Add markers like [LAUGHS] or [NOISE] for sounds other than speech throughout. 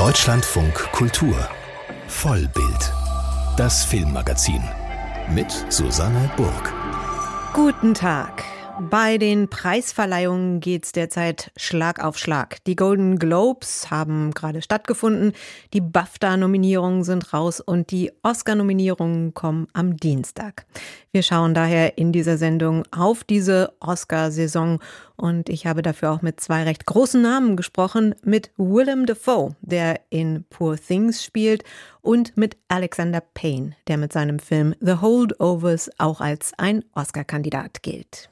Deutschlandfunk Kultur Vollbild. Das Filmmagazin mit Susanne Burg. Guten Tag. Bei den Preisverleihungen geht's derzeit Schlag auf Schlag. Die Golden Globes haben gerade stattgefunden, die BAFTA-Nominierungen sind raus und die Oscar-Nominierungen kommen am Dienstag. Wir schauen daher in dieser Sendung auf diese Oscar-Saison und ich habe dafür auch mit zwei recht großen Namen gesprochen, mit Willem Dafoe, der in Poor Things spielt, und mit Alexander Payne, der mit seinem Film The Holdovers auch als ein Oscar-Kandidat gilt.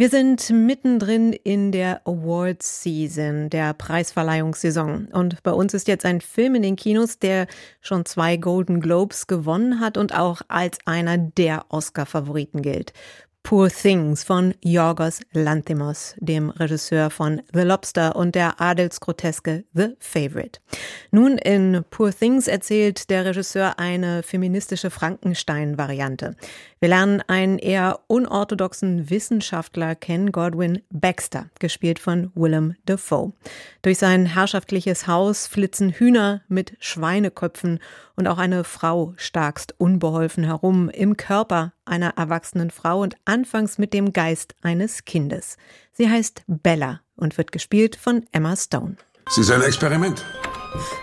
Wir sind mittendrin in der Awards Season, der Preisverleihungssaison. Und bei uns ist jetzt ein Film in den Kinos, der schon zwei Golden Globes gewonnen hat und auch als einer der Oscar-Favoriten gilt. Poor Things von Yorgos Lanthimos, dem Regisseur von The Lobster und der Adelsgroteske The Favorite. Nun in Poor Things erzählt der Regisseur eine feministische Frankenstein-Variante. Wir lernen einen eher unorthodoxen Wissenschaftler kennen, Godwin Baxter, gespielt von Willem Dafoe. Durch sein herrschaftliches Haus flitzen Hühner mit Schweineköpfen und auch eine Frau starkst unbeholfen herum im Körper einer erwachsenen Frau und anfangs mit dem Geist eines Kindes. Sie heißt Bella und wird gespielt von Emma Stone. Sie ist ein Experiment.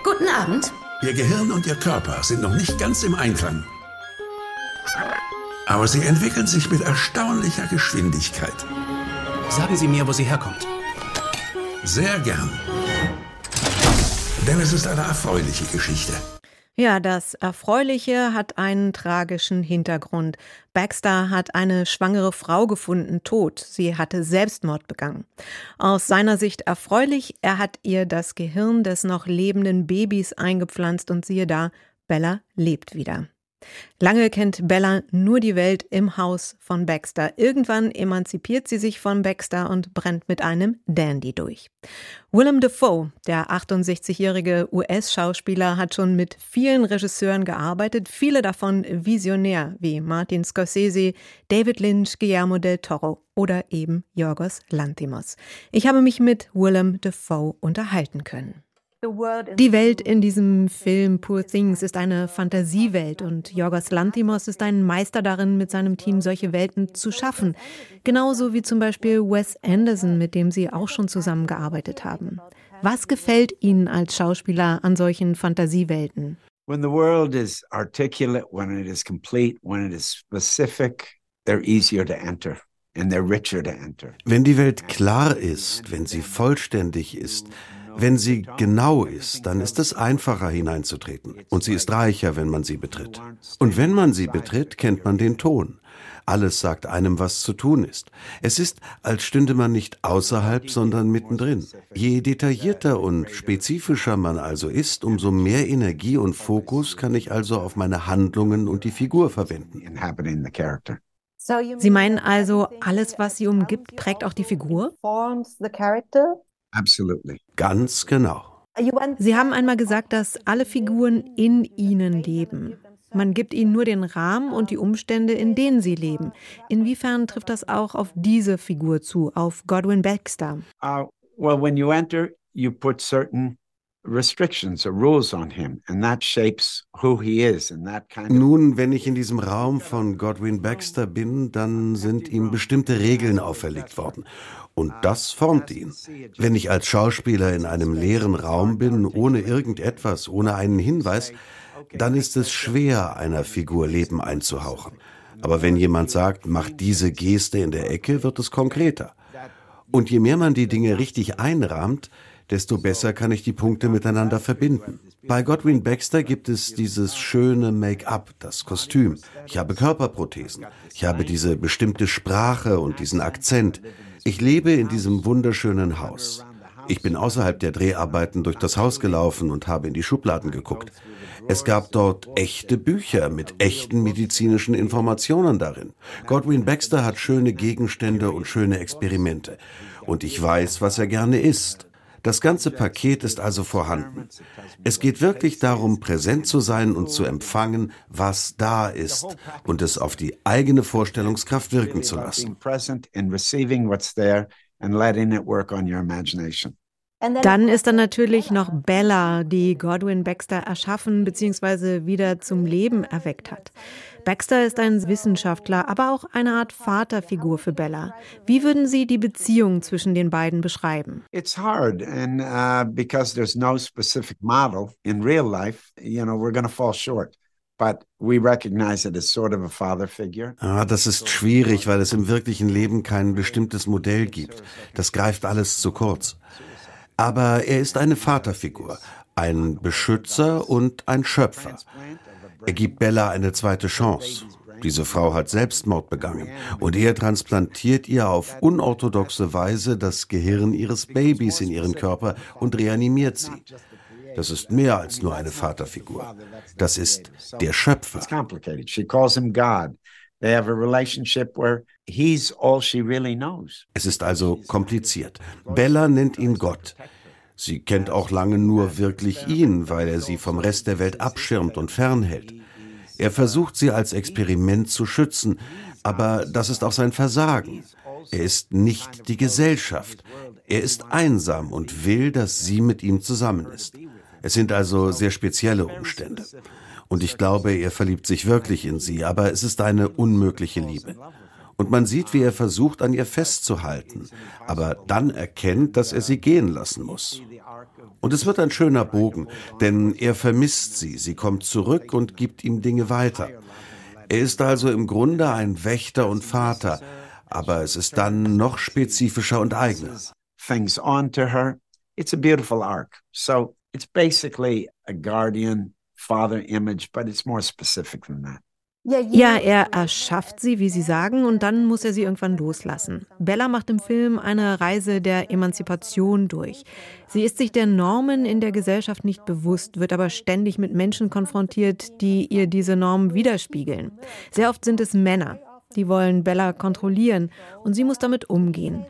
Guten Abend. Ihr Gehirn und Ihr Körper sind noch nicht ganz im Einklang. Aber sie entwickeln sich mit erstaunlicher Geschwindigkeit. Sagen Sie mir, wo sie herkommt. Sehr gern. Denn es ist eine erfreuliche Geschichte. Ja, das Erfreuliche hat einen tragischen Hintergrund. Baxter hat eine schwangere Frau gefunden, tot. Sie hatte Selbstmord begangen. Aus seiner Sicht erfreulich, er hat ihr das Gehirn des noch lebenden Babys eingepflanzt und siehe da, Bella lebt wieder. Lange kennt Bella nur die Welt im Haus von Baxter. Irgendwann emanzipiert sie sich von Baxter und brennt mit einem Dandy durch. Willem Dafoe, der 68-jährige US-Schauspieler, hat schon mit vielen Regisseuren gearbeitet, viele davon visionär, wie Martin Scorsese, David Lynch, Guillermo del Toro oder eben Yorgos Lanthimos. Ich habe mich mit Willem Dafoe unterhalten können. Die Welt in diesem Film Poor Things ist eine Fantasiewelt und Yorgos Lanthimos ist ein Meister darin, mit seinem Team solche Welten zu schaffen. Genauso wie zum Beispiel Wes Anderson, mit dem sie auch schon zusammengearbeitet haben. Was gefällt Ihnen als Schauspieler an solchen Fantasiewelten? When the world is articulate, when it is complete, when it is specific, they're easier to enter. Wenn die Welt klar ist, wenn sie vollständig ist, wenn sie genau ist, dann ist es einfacher hineinzutreten. Und sie ist reicher, wenn man sie betritt. Und wenn man sie betritt, kennt man den Ton. Alles sagt einem, was zu tun ist. Es ist, als stünde man nicht außerhalb, sondern mittendrin. Je detaillierter und spezifischer man also ist, umso mehr Energie und Fokus kann ich also auf meine Handlungen und die Figur verwenden. Sie meinen also, alles, was sie umgibt, prägt auch die Figur? Absolutely. Ganz genau. Sie haben einmal gesagt, dass alle Figuren in ihnen leben. Man gibt ihnen nur den Rahmen und die Umstände, in denen sie leben. Inwiefern trifft das auch auf diese Figur zu, auf Godwin Baxter? Uh, well, when you enter, you put certain restrictions or rules on him and that shapes who he is and that kind of Nun, wenn ich in diesem Raum von Godwin Baxter bin, dann sind ihm bestimmte Regeln auferlegt worden und das formt ihn. Wenn ich als Schauspieler in einem leeren Raum bin, ohne irgendetwas, ohne einen Hinweis, dann ist es schwer, einer Figur Leben einzuhauchen. Aber wenn jemand sagt, mach diese Geste in der Ecke, wird es konkreter. Und je mehr man die Dinge richtig einrahmt, desto besser kann ich die Punkte miteinander verbinden. Bei Godwin Baxter gibt es dieses schöne Make-up, das Kostüm. Ich habe Körperprothesen. Ich habe diese bestimmte Sprache und diesen Akzent. Ich lebe in diesem wunderschönen Haus. Ich bin außerhalb der Dreharbeiten durch das Haus gelaufen und habe in die Schubladen geguckt. Es gab dort echte Bücher mit echten medizinischen Informationen darin. Godwin Baxter hat schöne Gegenstände und schöne Experimente. Und ich weiß, was er gerne isst. Das ganze Paket ist also vorhanden. Es geht wirklich darum, präsent zu sein und zu empfangen, was da ist und es auf die eigene Vorstellungskraft wirken zu lassen. Dann ist da natürlich noch Bella, die Godwin Baxter erschaffen bzw. wieder zum Leben erweckt hat. Baxter ist ein Wissenschaftler, aber auch eine Art Vaterfigur für Bella. Wie würden Sie die Beziehung zwischen den beiden beschreiben? It's hard, and uh, because there's no specific model in real life, you know, we're going to fall short. But we recognize it as sort of a father figure. Ah, das ist schwierig, weil es im wirklichen Leben kein bestimmtes Modell gibt. Das greift alles zu kurz. Aber er ist eine Vaterfigur, ein Beschützer und ein Schöpfer. Er gibt Bella eine zweite Chance. Diese Frau hat Selbstmord begangen und er transplantiert ihr auf unorthodoxe Weise das Gehirn ihres Babys in ihren Körper und reanimiert sie. Das ist mehr als nur eine Vaterfigur. Das ist der Schöpfer. Es ist also kompliziert. Bella nennt ihn Gott. Sie kennt auch lange nur wirklich ihn, weil er sie vom Rest der Welt abschirmt und fernhält. Er versucht sie als Experiment zu schützen, aber das ist auch sein Versagen. Er ist nicht die Gesellschaft. Er ist einsam und will, dass sie mit ihm zusammen ist. Es sind also sehr spezielle Umstände. Und ich glaube, er verliebt sich wirklich in sie, aber es ist eine unmögliche Liebe. Und man sieht, wie er versucht, an ihr festzuhalten, aber dann erkennt, dass er sie gehen lassen muss. Und es wird ein schöner Bogen, denn er vermisst sie, sie kommt zurück und gibt ihm Dinge weiter. Er ist also im Grunde ein Wächter und Vater, aber es ist dann noch spezifischer und eigener. It's a beautiful arc. So it's basically a guardian father image, but it's more specific than that. Ja, er erschafft sie, wie Sie sagen, und dann muss er sie irgendwann loslassen. Bella macht im Film eine Reise der Emanzipation durch. Sie ist sich der Normen in der Gesellschaft nicht bewusst, wird aber ständig mit Menschen konfrontiert, die ihr diese Normen widerspiegeln. Sehr oft sind es Männer, die wollen Bella kontrollieren und sie muss damit umgehen.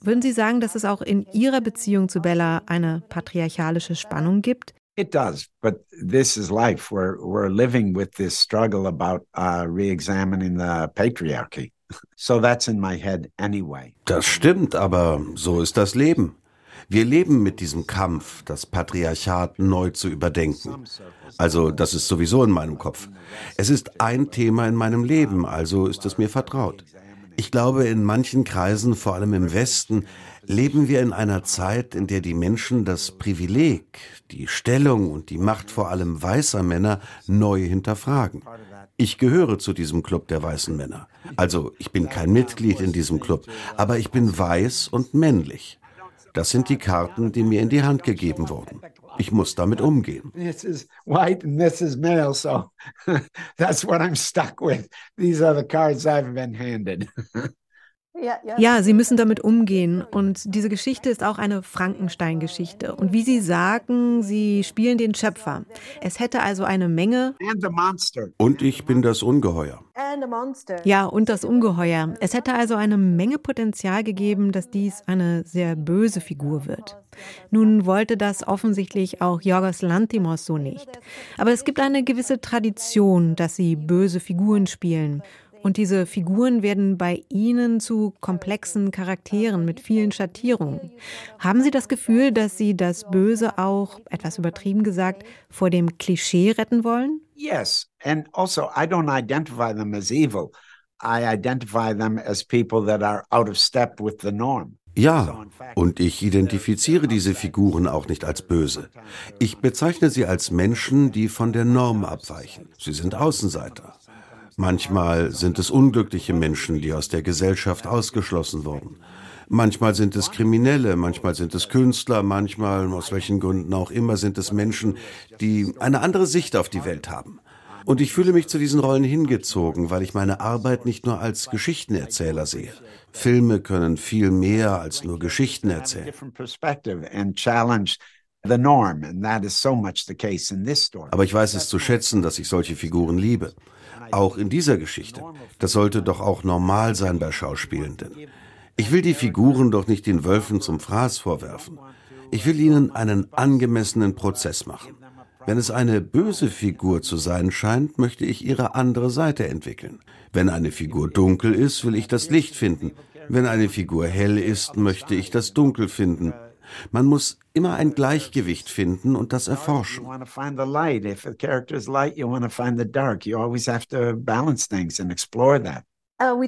Würden Sie sagen, dass es auch in Ihrer Beziehung zu Bella eine patriarchalische Spannung gibt? It does, but this is life. We're we're living with this struggle about uh, re-examining the patriarchy. [LAUGHS] So that's in my head anyway. Das stimmt, aber so ist das Leben. Wir leben mit diesem Kampf, das Patriarchat neu zu überdenken. Also, das ist sowieso in meinem Kopf. Es ist ein Thema in meinem Leben, also ist es mir vertraut. Ich glaube, in manchen Kreisen, vor allem im Westen, leben wir in einer Zeit, in der die Menschen das Privileg, die Stellung und die Macht vor allem weißer Männer neu hinterfragen. Ich gehöre zu diesem Club der weißen Männer. Also ich bin kein Mitglied in diesem Club, aber ich bin weiß und männlich. Das sind die Karten, die mir in die Hand gegeben wurden. Ich muss damit umgehen. This is white and this is male, so [LAUGHS] that's what I'm stuck with. These are the cards I've been handed. [LAUGHS] Ja, sie müssen damit umgehen. Und diese Geschichte ist auch eine Frankenstein-Geschichte. Und wie Sie sagen, Sie spielen den Schöpfer. Es hätte also eine Menge. Und ich bin das Ungeheuer. Ja, und das Ungeheuer. Es hätte also eine Menge Potenzial gegeben, dass dies eine sehr böse Figur wird. Nun wollte das offensichtlich auch Jorgos Lantimos so nicht. Aber es gibt eine gewisse Tradition, dass sie böse Figuren spielen. Und diese Figuren werden bei Ihnen zu komplexen Charakteren mit vielen Schattierungen. Haben Sie das Gefühl, dass Sie das Böse auch, etwas übertrieben gesagt, vor dem Klischee retten wollen? Yes, and also I don't identify them as evil. I identify them as people that are out of step with the norm. Ja, und ich identifiziere diese Figuren auch nicht als böse. Ich bezeichne sie als Menschen, die von der Norm abweichen. Sie sind Außenseiter. Manchmal sind es unglückliche Menschen, die aus der Gesellschaft ausgeschlossen wurden. Manchmal sind es Kriminelle, manchmal sind es Künstler, manchmal, aus welchen Gründen auch immer, sind es Menschen, die eine andere Sicht auf die Welt haben. Und ich fühle mich zu diesen Rollen hingezogen, weil ich meine Arbeit nicht nur als Geschichtenerzähler sehe. Filme können viel mehr als nur Geschichten erzählen. Aber ich weiß es zu schätzen, dass ich solche Figuren liebe. Auch in dieser Geschichte. Das sollte doch auch normal sein bei Schauspielenden. Ich will die Figuren doch nicht den Wölfen zum Fraß vorwerfen. Ich will ihnen einen angemessenen Prozess machen. Wenn es eine böse Figur zu sein scheint, möchte ich ihre andere Seite entwickeln. Wenn eine Figur dunkel ist, will ich das Licht finden. Wenn eine Figur hell ist, möchte ich das Dunkel finden. Man muss immer ein Gleichgewicht finden und das erforschen.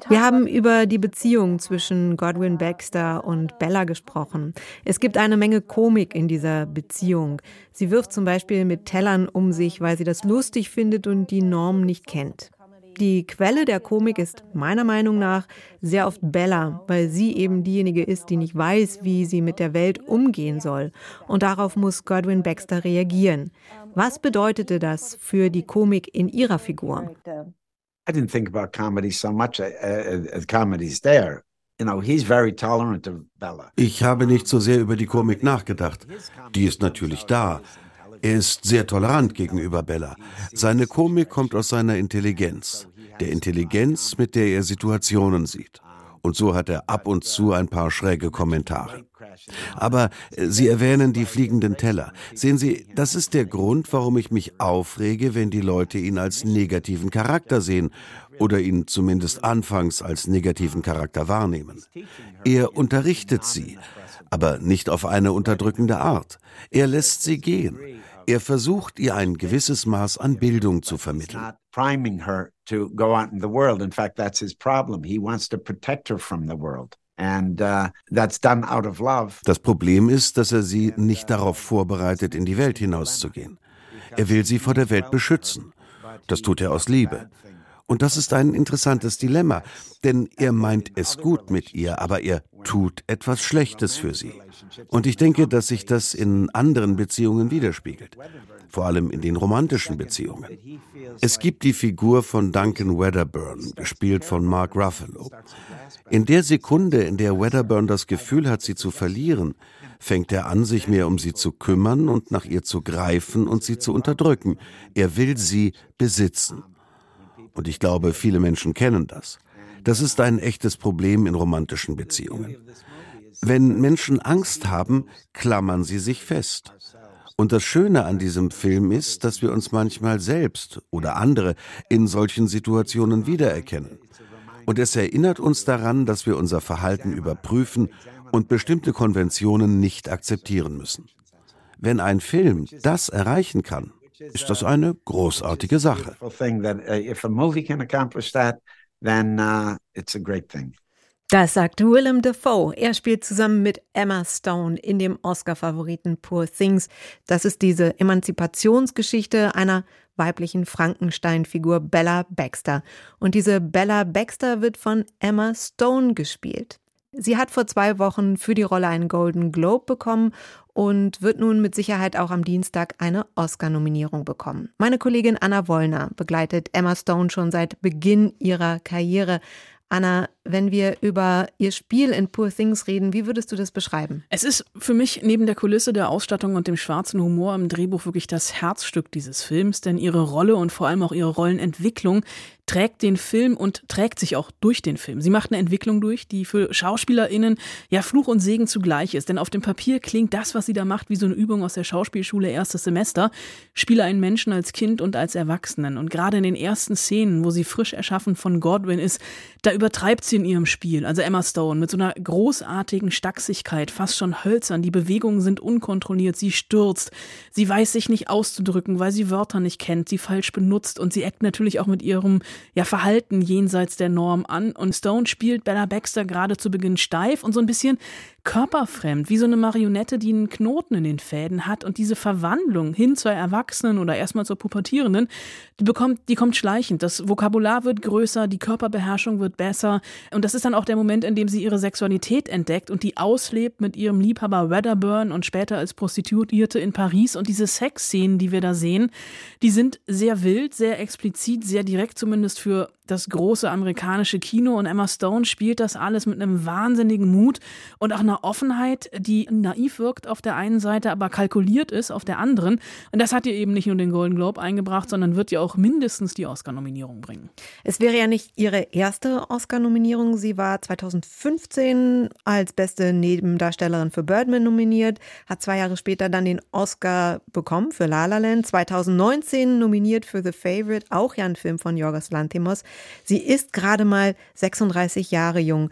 Wir haben über die Beziehung zwischen Godwin Baxter und Bella gesprochen. Es gibt eine Menge Komik in dieser Beziehung. Sie wirft zum Beispiel mit Tellern um sich, weil sie das lustig findet und die Norm nicht kennt. Die Quelle der Komik ist meiner Meinung nach sehr oft Bella, weil sie eben diejenige ist, die nicht weiß, wie sie mit der Welt umgehen soll. Und darauf muss Godwin Baxter reagieren. Was bedeutete das für die Komik in ihrer Figur? I didn't think about comedy so much as uh, uh, comedy's there. Ich habe nicht so sehr über die Komik nachgedacht. Die ist natürlich da. Er ist sehr tolerant gegenüber Bella. Seine Komik kommt aus seiner Intelligenz, der Intelligenz, mit der er Situationen sieht. Und so hat er ab und zu ein paar schräge Kommentare. Aber äh, Sie erwähnen die fliegenden Teller. Sehen Sie, das ist der Grund, warum ich mich aufrege, wenn die Leute ihn als negativen Charakter sehen oder ihn zumindest anfangs als negativen Charakter wahrnehmen. Er unterrichtet sie, aber nicht auf eine unterdrückende Art. Er lässt sie gehen. Er versucht, ihr ein gewisses Maß an Bildung zu vermitteln. Uh, das Problem ist, dass er sie nicht darauf vorbereitet, in die Welt hinauszugehen. Er will sie vor der Welt beschützen. Das tut er aus Liebe. Und das ist ein interessantes Dilemma, denn er meint es gut mit ihr, aber er tut etwas Schlechtes für sie. Und ich denke, dass sich das in anderen Beziehungen widerspiegelt, vor allem in den romantischen Beziehungen. Es gibt die Figur von Duncan Wedderburn, gespielt von Mark Ruffalo. In der Sekunde, in der Wedderburn das Gefühl hat, sie zu verlieren, fängt er an, sich mehr um sie zu kümmern und nach ihr zu greifen und sie zu unterdrücken. Er will sie besitzen. Und ich glaube, viele Menschen kennen das. Das ist ein echtes Problem in romantischen Beziehungen. Wenn Menschen Angst haben, klammern sie sich fest. Und das Schöne an diesem Film ist, dass wir uns manchmal selbst oder andere in solchen Situationen wiedererkennen. Und es erinnert uns daran, dass wir unser Verhalten überprüfen und bestimmte Konventionen nicht akzeptieren müssen. Wenn ein Film das erreichen kann, ist das eine großartige Sache. Uh, uh, das sagt Willem Dafoe. Er spielt zusammen mit Emma Stone in dem Oscar-Favoriten Poor Things. Das ist diese Emanzipationsgeschichte einer weiblichen Frankenstein-Figur Bella Baxter. Und diese Bella Baxter wird von Emma Stone gespielt. Sie hat vor zwei Wochen für die Rolle einen Golden Globe bekommen und wird nun mit Sicherheit auch am Dienstag eine Oscar-Nominierung bekommen. Meine Kollegin Anna Wollner begleitet Emma Stone schon seit Beginn ihrer Karriere. Anna, wenn wir über Ihr Spiel in Poor Things reden, wie würdest du das beschreiben? Es ist für mich neben der Kulisse der Ausstattung und dem schwarzen Humor im Drehbuch wirklich das Herzstück dieses Films, denn ihre Rolle und vor allem auch ihre Rollenentwicklung trägt den Film und trägt sich auch durch den Film. Sie macht eine Entwicklung durch, die für SchauspielerInnen ja Fluch und Segen zugleich ist. Denn auf dem Papier klingt das, was sie da macht, wie so eine Übung aus der Schauspielschule erstes Semester. Spiele einen Menschen als Kind und als Erwachsenen. Und gerade in den ersten Szenen, wo sie frisch erschaffen von Godwin ist, da übertreibt sie in ihrem Spiel. Also Emma Stone mit so einer großartigen Stachsigkeit, fast schon hölzern. Die Bewegungen sind unkontrolliert. Sie stürzt. Sie weiß sich nicht auszudrücken, weil sie Wörter nicht kennt, sie falsch benutzt. Und sie eckt natürlich auch mit ihrem ja, Verhalten jenseits der Norm an. Und Stone spielt Bella Baxter gerade zu Beginn steif und so ein bisschen körperfremd, wie so eine Marionette, die einen Knoten in den Fäden hat und diese Verwandlung hin zur Erwachsenen oder erstmal zur Pubertierenden, die bekommt, die kommt schleichend. Das Vokabular wird größer, die Körperbeherrschung wird besser und das ist dann auch der Moment, in dem sie ihre Sexualität entdeckt und die auslebt mit ihrem Liebhaber Wedderburn und später als Prostituierte in Paris und diese Sexszenen, die wir da sehen, die sind sehr wild, sehr explizit, sehr direkt zumindest für das große amerikanische Kino und Emma Stone spielt das alles mit einem wahnsinnigen Mut und auch einer Offenheit, die naiv wirkt auf der einen Seite, aber kalkuliert ist auf der anderen. Und das hat ihr eben nicht nur den Golden Globe eingebracht, sondern wird ihr auch mindestens die Oscar-Nominierung bringen. Es wäre ja nicht ihre erste Oscar-Nominierung. Sie war 2015 als beste Nebendarstellerin für Birdman nominiert, hat zwei Jahre später dann den Oscar bekommen für La La Land, 2019 nominiert für The Favorite, auch ja ein Film von Jorgos Lanthimos. Sie ist gerade mal 36 Jahre jung.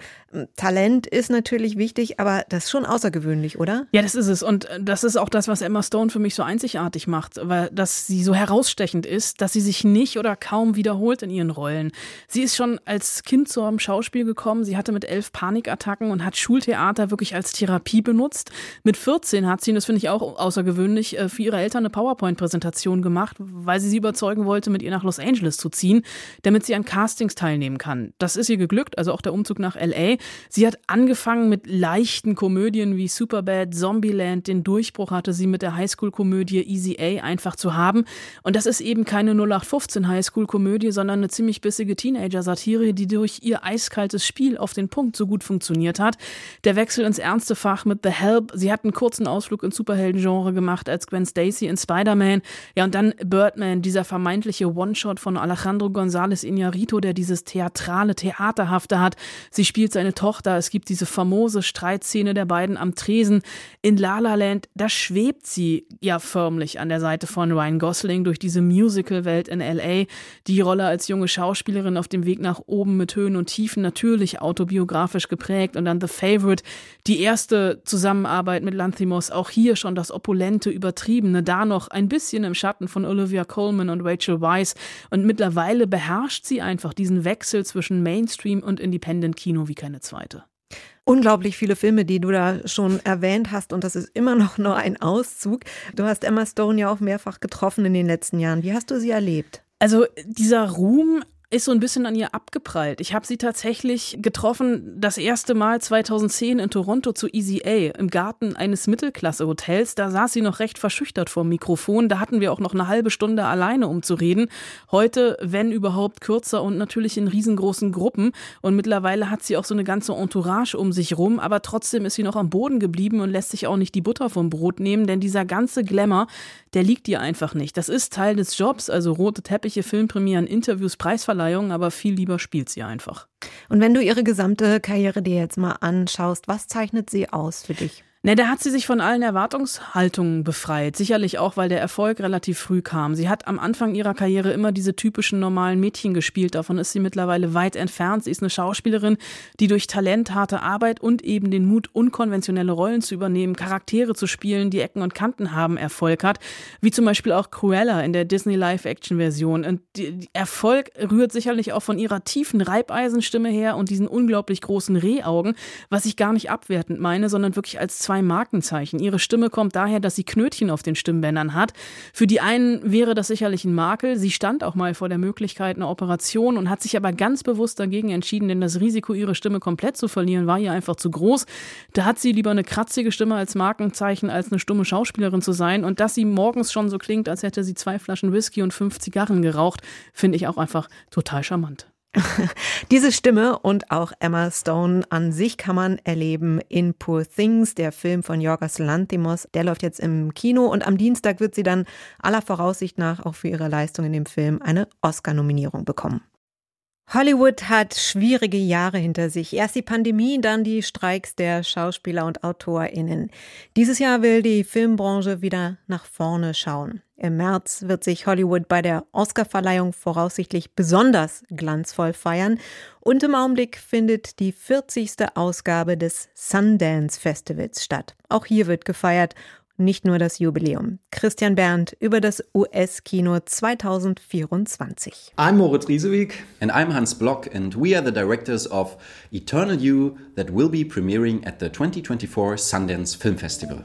Talent ist natürlich wichtig, aber das ist schon außergewöhnlich, oder? Ja, das ist es. Und äh, das ist auch das, was Emma Stone für mich so einzigartig macht, weil dass sie so herausstechend ist, dass sie sich nicht oder kaum wiederholt in ihren Rollen. Sie ist schon als Kind zum Schauspiel gekommen. Sie hatte mit elf Panikattacken und hat Schultheater wirklich als Therapie benutzt. Mit 14 hat sie, und das finde ich auch außergewöhnlich, äh, für ihre Eltern eine PowerPoint-Präsentation gemacht, weil sie sie überzeugen wollte, mit ihr nach Los Angeles zu ziehen, damit sie an Castings teilnehmen kann. Das ist ihr geglückt, also auch der Umzug nach LA. Sie hat angefangen mit leichten Komödien wie Superbad, Zombieland. Den Durchbruch hatte sie mit der Highschool-Komödie Easy A einfach zu haben. Und das ist eben keine 0815 Highschool-Komödie, sondern eine ziemlich bissige Teenager-Satire, die durch ihr eiskaltes Spiel auf den Punkt so gut funktioniert hat. Der Wechsel ins ernste Fach mit The Help. Sie hat einen kurzen Ausflug ins Superhelden-Genre gemacht als Gwen Stacy in Spider-Man. Ja, und dann Birdman, dieser vermeintliche One-Shot von Alejandro González Iñárritu, der dieses theatrale, theaterhafte hat. Sie spielt seine Tochter. Es gibt diese famose Streitszene der beiden am Tresen in La La Land. Da schwebt sie ja förmlich an der Seite von Ryan Gosling durch diese Musical-Welt in L.A. Die Rolle als junge Schauspielerin auf dem Weg nach oben mit Höhen und Tiefen natürlich autobiografisch geprägt und dann The Favorite, die erste Zusammenarbeit mit Lanthimos, auch hier schon das opulente, übertriebene, da noch ein bisschen im Schatten von Olivia Colman und Rachel Weisz und mittlerweile beherrscht sie einfach diesen Wechsel zwischen Mainstream und Independent-Kino wie keine zweite unglaublich viele Filme, die du da schon erwähnt hast und das ist immer noch nur ein Auszug. Du hast Emma Stone ja auch mehrfach getroffen in den letzten Jahren. Wie hast du sie erlebt? Also dieser Ruhm ist so ein bisschen an ihr abgeprallt. Ich habe sie tatsächlich getroffen, das erste Mal 2010 in Toronto zu Easy A im Garten eines Mittelklasse-Hotels. Da saß sie noch recht verschüchtert vor dem Mikrofon. Da hatten wir auch noch eine halbe Stunde alleine, um zu reden. Heute, wenn überhaupt, kürzer und natürlich in riesengroßen Gruppen. Und mittlerweile hat sie auch so eine ganze Entourage um sich rum. Aber trotzdem ist sie noch am Boden geblieben und lässt sich auch nicht die Butter vom Brot nehmen, denn dieser ganze Glamour, der liegt ihr einfach nicht. Das ist Teil des Jobs, also rote Teppiche, Filmpremieren, Interviews, Preisverleihungen Verleihung, aber viel lieber spielt sie einfach. Und wenn du ihre gesamte Karriere dir jetzt mal anschaust, was zeichnet sie aus für dich? Ne, da hat sie sich von allen Erwartungshaltungen befreit. Sicherlich auch, weil der Erfolg relativ früh kam. Sie hat am Anfang ihrer Karriere immer diese typischen normalen Mädchen gespielt. Davon ist sie mittlerweile weit entfernt. Sie ist eine Schauspielerin, die durch Talent, harte Arbeit und eben den Mut, unkonventionelle Rollen zu übernehmen, Charaktere zu spielen, die Ecken und Kanten haben, Erfolg hat. Wie zum Beispiel auch Cruella in der Disney Live-Action-Version. Und Erfolg rührt sicherlich auch von ihrer tiefen Reibeisenstimme her und diesen unglaublich großen Rehaugen, was ich gar nicht abwertend meine, sondern wirklich als zwei Markenzeichen. Ihre Stimme kommt daher, dass sie Knötchen auf den Stimmbändern hat. Für die einen wäre das sicherlich ein Makel. Sie stand auch mal vor der Möglichkeit einer Operation und hat sich aber ganz bewusst dagegen entschieden, denn das Risiko, ihre Stimme komplett zu verlieren, war ihr einfach zu groß. Da hat sie lieber eine kratzige Stimme als Markenzeichen, als eine stumme Schauspielerin zu sein. Und dass sie morgens schon so klingt, als hätte sie zwei Flaschen Whisky und fünf Zigarren geraucht, finde ich auch einfach total charmant. [LAUGHS] Diese Stimme und auch Emma Stone an sich kann man erleben in Poor Things, der Film von Yorgos Lanthimos. Der läuft jetzt im Kino und am Dienstag wird sie dann aller Voraussicht nach auch für ihre Leistung in dem Film eine Oscar-Nominierung bekommen. Hollywood hat schwierige Jahre hinter sich. Erst die Pandemie, dann die Streiks der Schauspieler und AutorInnen. Dieses Jahr will die Filmbranche wieder nach vorne schauen. Im März wird sich Hollywood bei der Oscarverleihung voraussichtlich besonders glanzvoll feiern. Und im Augenblick findet die 40. Ausgabe des Sundance Festivals statt. Auch hier wird gefeiert nicht nur das Jubiläum. Christian Berndt über das US-Kino 2024. I'm Moritz Riesewig. And I'm Hans Block and we are the directors of Eternal You that will be premiering at the 2024 Sundance Film Festival.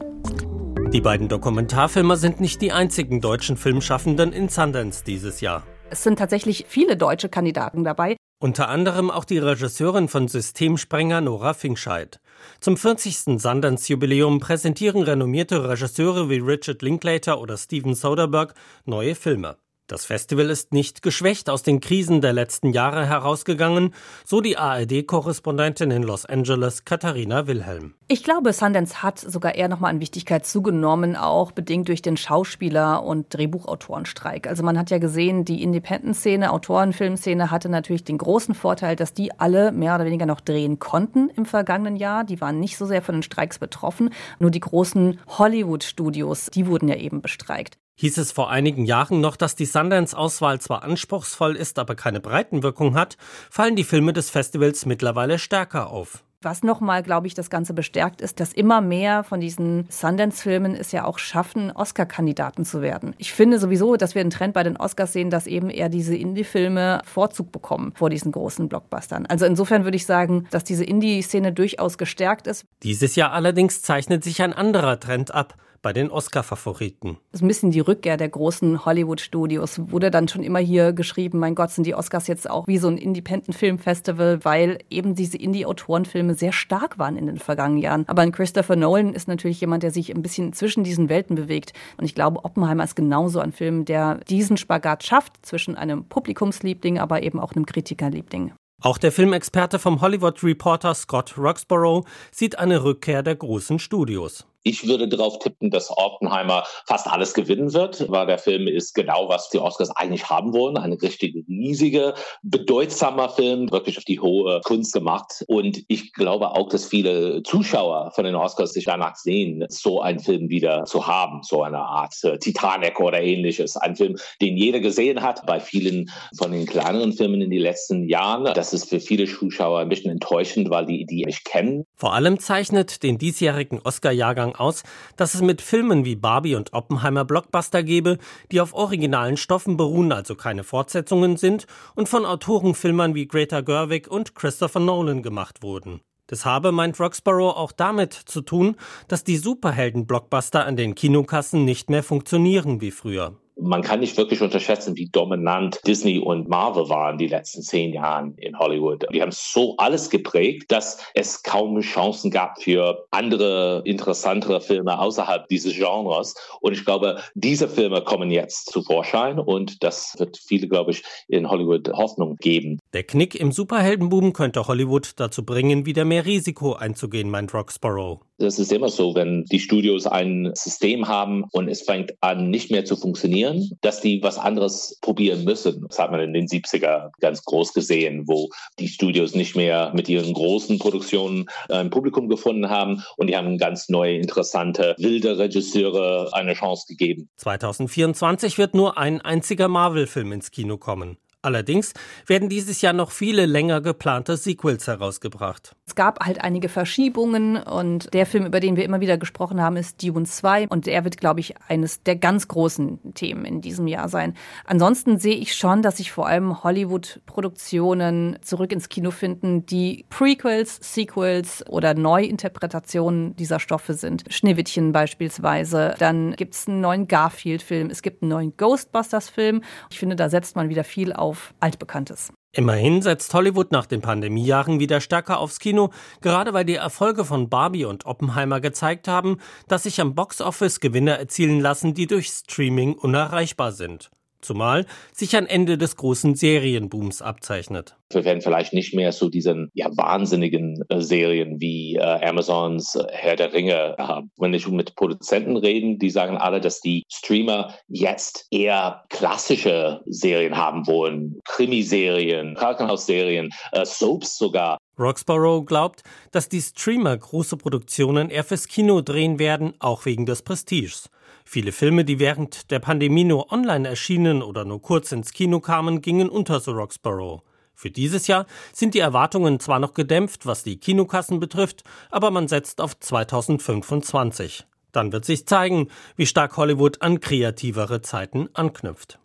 Die beiden Dokumentarfilmer sind nicht die einzigen deutschen Filmschaffenden in Sundance dieses Jahr. Es sind tatsächlich viele deutsche Kandidaten dabei. Unter anderem auch die Regisseurin von Systemsprenger Nora Finkscheid. Zum 40. Sundance-Jubiläum präsentieren renommierte Regisseure wie Richard Linklater oder Steven Soderbergh neue Filme. Das Festival ist nicht geschwächt aus den Krisen der letzten Jahre herausgegangen, so die ARD-Korrespondentin in Los Angeles Katharina Wilhelm. Ich glaube, Sundance hat sogar eher nochmal an Wichtigkeit zugenommen, auch bedingt durch den Schauspieler- und Drehbuchautorenstreik. Also man hat ja gesehen, die Independent-Szene, Autorenfilmszene hatte natürlich den großen Vorteil, dass die alle mehr oder weniger noch drehen konnten im vergangenen Jahr. Die waren nicht so sehr von den Streiks betroffen. Nur die großen Hollywood-Studios, die wurden ja eben bestreikt. Hieß es vor einigen Jahren noch, dass die Sundance-Auswahl zwar anspruchsvoll ist, aber keine Breitenwirkung hat, fallen die Filme des Festivals mittlerweile stärker auf. Was nochmal, glaube ich, das Ganze bestärkt ist, dass immer mehr von diesen Sundance-Filmen es ja auch schaffen, Oscar-Kandidaten zu werden. Ich finde sowieso, dass wir einen Trend bei den Oscars sehen, dass eben eher diese Indie-Filme Vorzug bekommen vor diesen großen Blockbustern. Also insofern würde ich sagen, dass diese Indie-Szene durchaus gestärkt ist. Dieses Jahr allerdings zeichnet sich ein anderer Trend ab bei den Oscar-Favoriten. Das ist ein bisschen die Rückkehr der großen Hollywood-Studios. Wurde dann schon immer hier geschrieben, mein Gott, sind die Oscars jetzt auch wie so ein Independent-Film-Festival, weil eben diese Indie-Autorenfilme sehr stark waren in den vergangenen Jahren. Aber ein Christopher Nolan ist natürlich jemand, der sich ein bisschen zwischen diesen Welten bewegt. Und ich glaube, Oppenheimer ist genauso ein Film, der diesen Spagat schafft zwischen einem Publikumsliebling, aber eben auch einem Kritikerliebling. Auch der Filmexperte vom Hollywood Reporter Scott Roxborough sieht eine Rückkehr der großen Studios. Ich würde darauf tippen, dass Oppenheimer fast alles gewinnen wird, weil der Film ist genau, was die Oscars eigentlich haben wollen. Eine richtig riesige, bedeutsamer Film, wirklich auf die hohe Kunst gemacht. Und ich glaube auch, dass viele Zuschauer von den Oscars sich danach sehen, so einen Film wieder zu haben, so eine Art äh, Titanic oder ähnliches. Ein Film, den jeder gesehen hat. Bei vielen von den kleineren Filmen in den letzten Jahren, das ist für viele Zuschauer ein bisschen enttäuschend, weil die die nicht kennen. Vor allem zeichnet den diesjährigen Oscar-Jahrgang aus, dass es mit Filmen wie Barbie und Oppenheimer Blockbuster gebe, die auf originalen Stoffen beruhen, also keine Fortsetzungen sind und von Autorenfilmern wie Greta Gerwig und Christopher Nolan gemacht wurden. Das habe, meint Roxborough, auch damit zu tun, dass die Superhelden-Blockbuster an den Kinokassen nicht mehr funktionieren wie früher man kann nicht wirklich unterschätzen, wie dominant Disney und Marvel waren die letzten zehn Jahre in Hollywood. Die haben so alles geprägt, dass es kaum Chancen gab für andere interessantere Filme außerhalb dieses Genres. Und ich glaube, diese Filme kommen jetzt zu Vorschein und das wird viele, glaube ich, in Hollywood Hoffnung geben. Der Knick im Superheldenboom könnte Hollywood dazu bringen, wieder mehr Risiko einzugehen, meint Roxborough. Das ist immer so, wenn die Studios ein System haben und es fängt an, nicht mehr zu funktionieren, dass die was anderes probieren müssen. Das hat man in den 70er ganz groß gesehen, wo die Studios nicht mehr mit ihren großen Produktionen äh, ein Publikum gefunden haben und die haben ganz neue, interessante, wilde Regisseure eine Chance gegeben. 2024 wird nur ein einziger Marvel-Film ins Kino kommen. Allerdings werden dieses Jahr noch viele länger geplante Sequels herausgebracht. Es gab halt einige Verschiebungen und der Film, über den wir immer wieder gesprochen haben, ist Dune 2 und der wird, glaube ich, eines der ganz großen Themen in diesem Jahr sein. Ansonsten sehe ich schon, dass sich vor allem Hollywood-Produktionen zurück ins Kino finden, die Prequels, Sequels oder Neuinterpretationen dieser Stoffe sind. Schneewittchen beispielsweise. Dann gibt es einen neuen Garfield-Film, es gibt einen neuen Ghostbusters-Film. Ich finde, da setzt man wieder viel auf auf Altbekanntes. Immerhin setzt Hollywood nach den Pandemiejahren wieder stärker aufs Kino, gerade weil die Erfolge von Barbie und Oppenheimer gezeigt haben, dass sich am Boxoffice Gewinne erzielen lassen, die durch Streaming unerreichbar sind. Zumal sich ein Ende des großen Serienbooms abzeichnet. Wir werden vielleicht nicht mehr so diesen ja, wahnsinnigen äh, Serien wie äh, Amazons äh, Herr der Ringe haben. Wenn ich mit Produzenten rede, die sagen alle, dass die Streamer jetzt eher klassische Serien haben wollen. Krimiserien, Krankenhausserien, äh, Soaps sogar. Roxborough glaubt, dass die Streamer große Produktionen eher fürs Kino drehen werden, auch wegen des Prestiges. Viele Filme, die während der Pandemie nur online erschienen oder nur kurz ins Kino kamen, gingen unter The Roxborough. Für dieses Jahr sind die Erwartungen zwar noch gedämpft, was die Kinokassen betrifft, aber man setzt auf 2025. Dann wird sich zeigen, wie stark Hollywood an kreativere Zeiten anknüpft.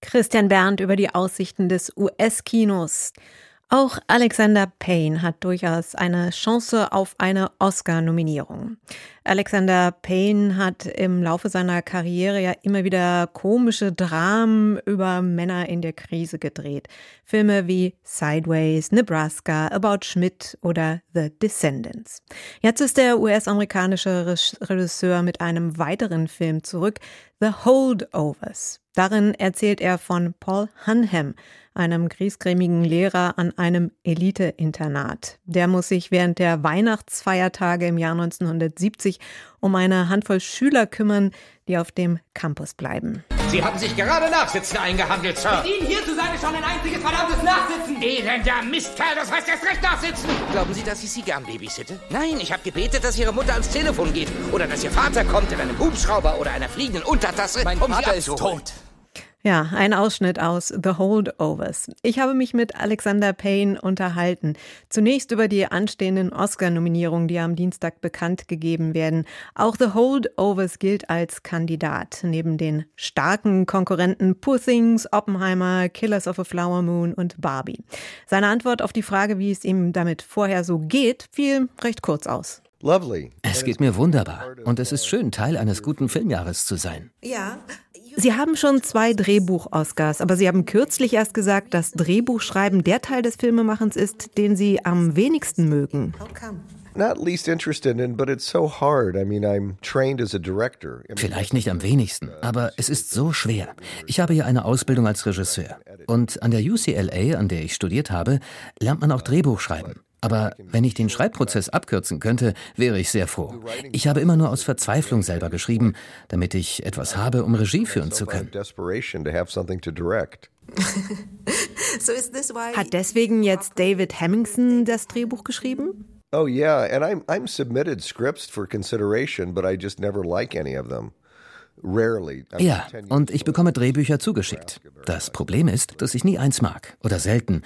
Christian Berndt über die Aussichten des US-Kinos. Auch Alexander Payne hat durchaus eine Chance auf eine Oscar-Nominierung. Alexander Payne hat im Laufe seiner Karriere ja immer wieder komische Dramen über Männer in der Krise gedreht. Filme wie Sideways, Nebraska, About Schmidt oder The Descendants. Jetzt ist der US-amerikanische Regisseur mit einem weiteren Film zurück, The Holdovers. Darin erzählt er von Paul Hunham, einem griesgrämigen Lehrer an einem Elite-Internat. Der muss sich während der Weihnachtsfeiertage im Jahr 1970 um eine Handvoll Schüler kümmern, die auf dem Campus bleiben. Sie haben sich gerade Nachsitzen eingehandelt, Sir. Mit Ihnen hier zu sein ist schon ein einziges verdammtes Nachsitzen. Elender Mistkerl, das heißt erst recht Nachsitzen. Glauben Sie, dass ich Sie gern babysitte? Nein, ich habe gebetet, dass Ihre Mutter ans Telefon geht. Oder dass Ihr Vater kommt in einem Hubschrauber oder einer fliegenden Untertasse, mein um Vater Sie ist tot. Ja, ein Ausschnitt aus The Holdovers. Ich habe mich mit Alexander Payne unterhalten. Zunächst über die anstehenden Oscar-Nominierungen, die am Dienstag bekannt gegeben werden. Auch The Holdovers gilt als Kandidat. Neben den starken Konkurrenten Poor Things, Oppenheimer, Killers of a Flower Moon und Barbie. Seine Antwort auf die Frage, wie es ihm damit vorher so geht, fiel recht kurz aus. Es geht mir wunderbar und es ist schön, Teil eines guten Filmjahres zu sein. Ja. Sie haben schon zwei Drehbuch-Oscars, aber Sie haben kürzlich erst gesagt, dass Drehbuchschreiben der Teil des Filmemachens ist, den Sie am wenigsten mögen. Vielleicht nicht am wenigsten, aber es ist so schwer. Ich habe ja eine Ausbildung als Regisseur. Und an der UCLA, an der ich studiert habe, lernt man auch Drehbuch schreiben. Aber wenn ich den Schreibprozess abkürzen könnte, wäre ich sehr froh. Ich habe immer nur aus Verzweiflung selber geschrieben, damit ich etwas habe, um Regie führen zu können. [LAUGHS] Hat deswegen jetzt David Hemmingson das Drehbuch geschrieben? Oh yeah, and I'm I'm submitted scripts for consideration, but I just never like any of them. Ja, und ich bekomme Drehbücher zugeschickt. Das Problem ist, dass ich nie eins mag oder selten.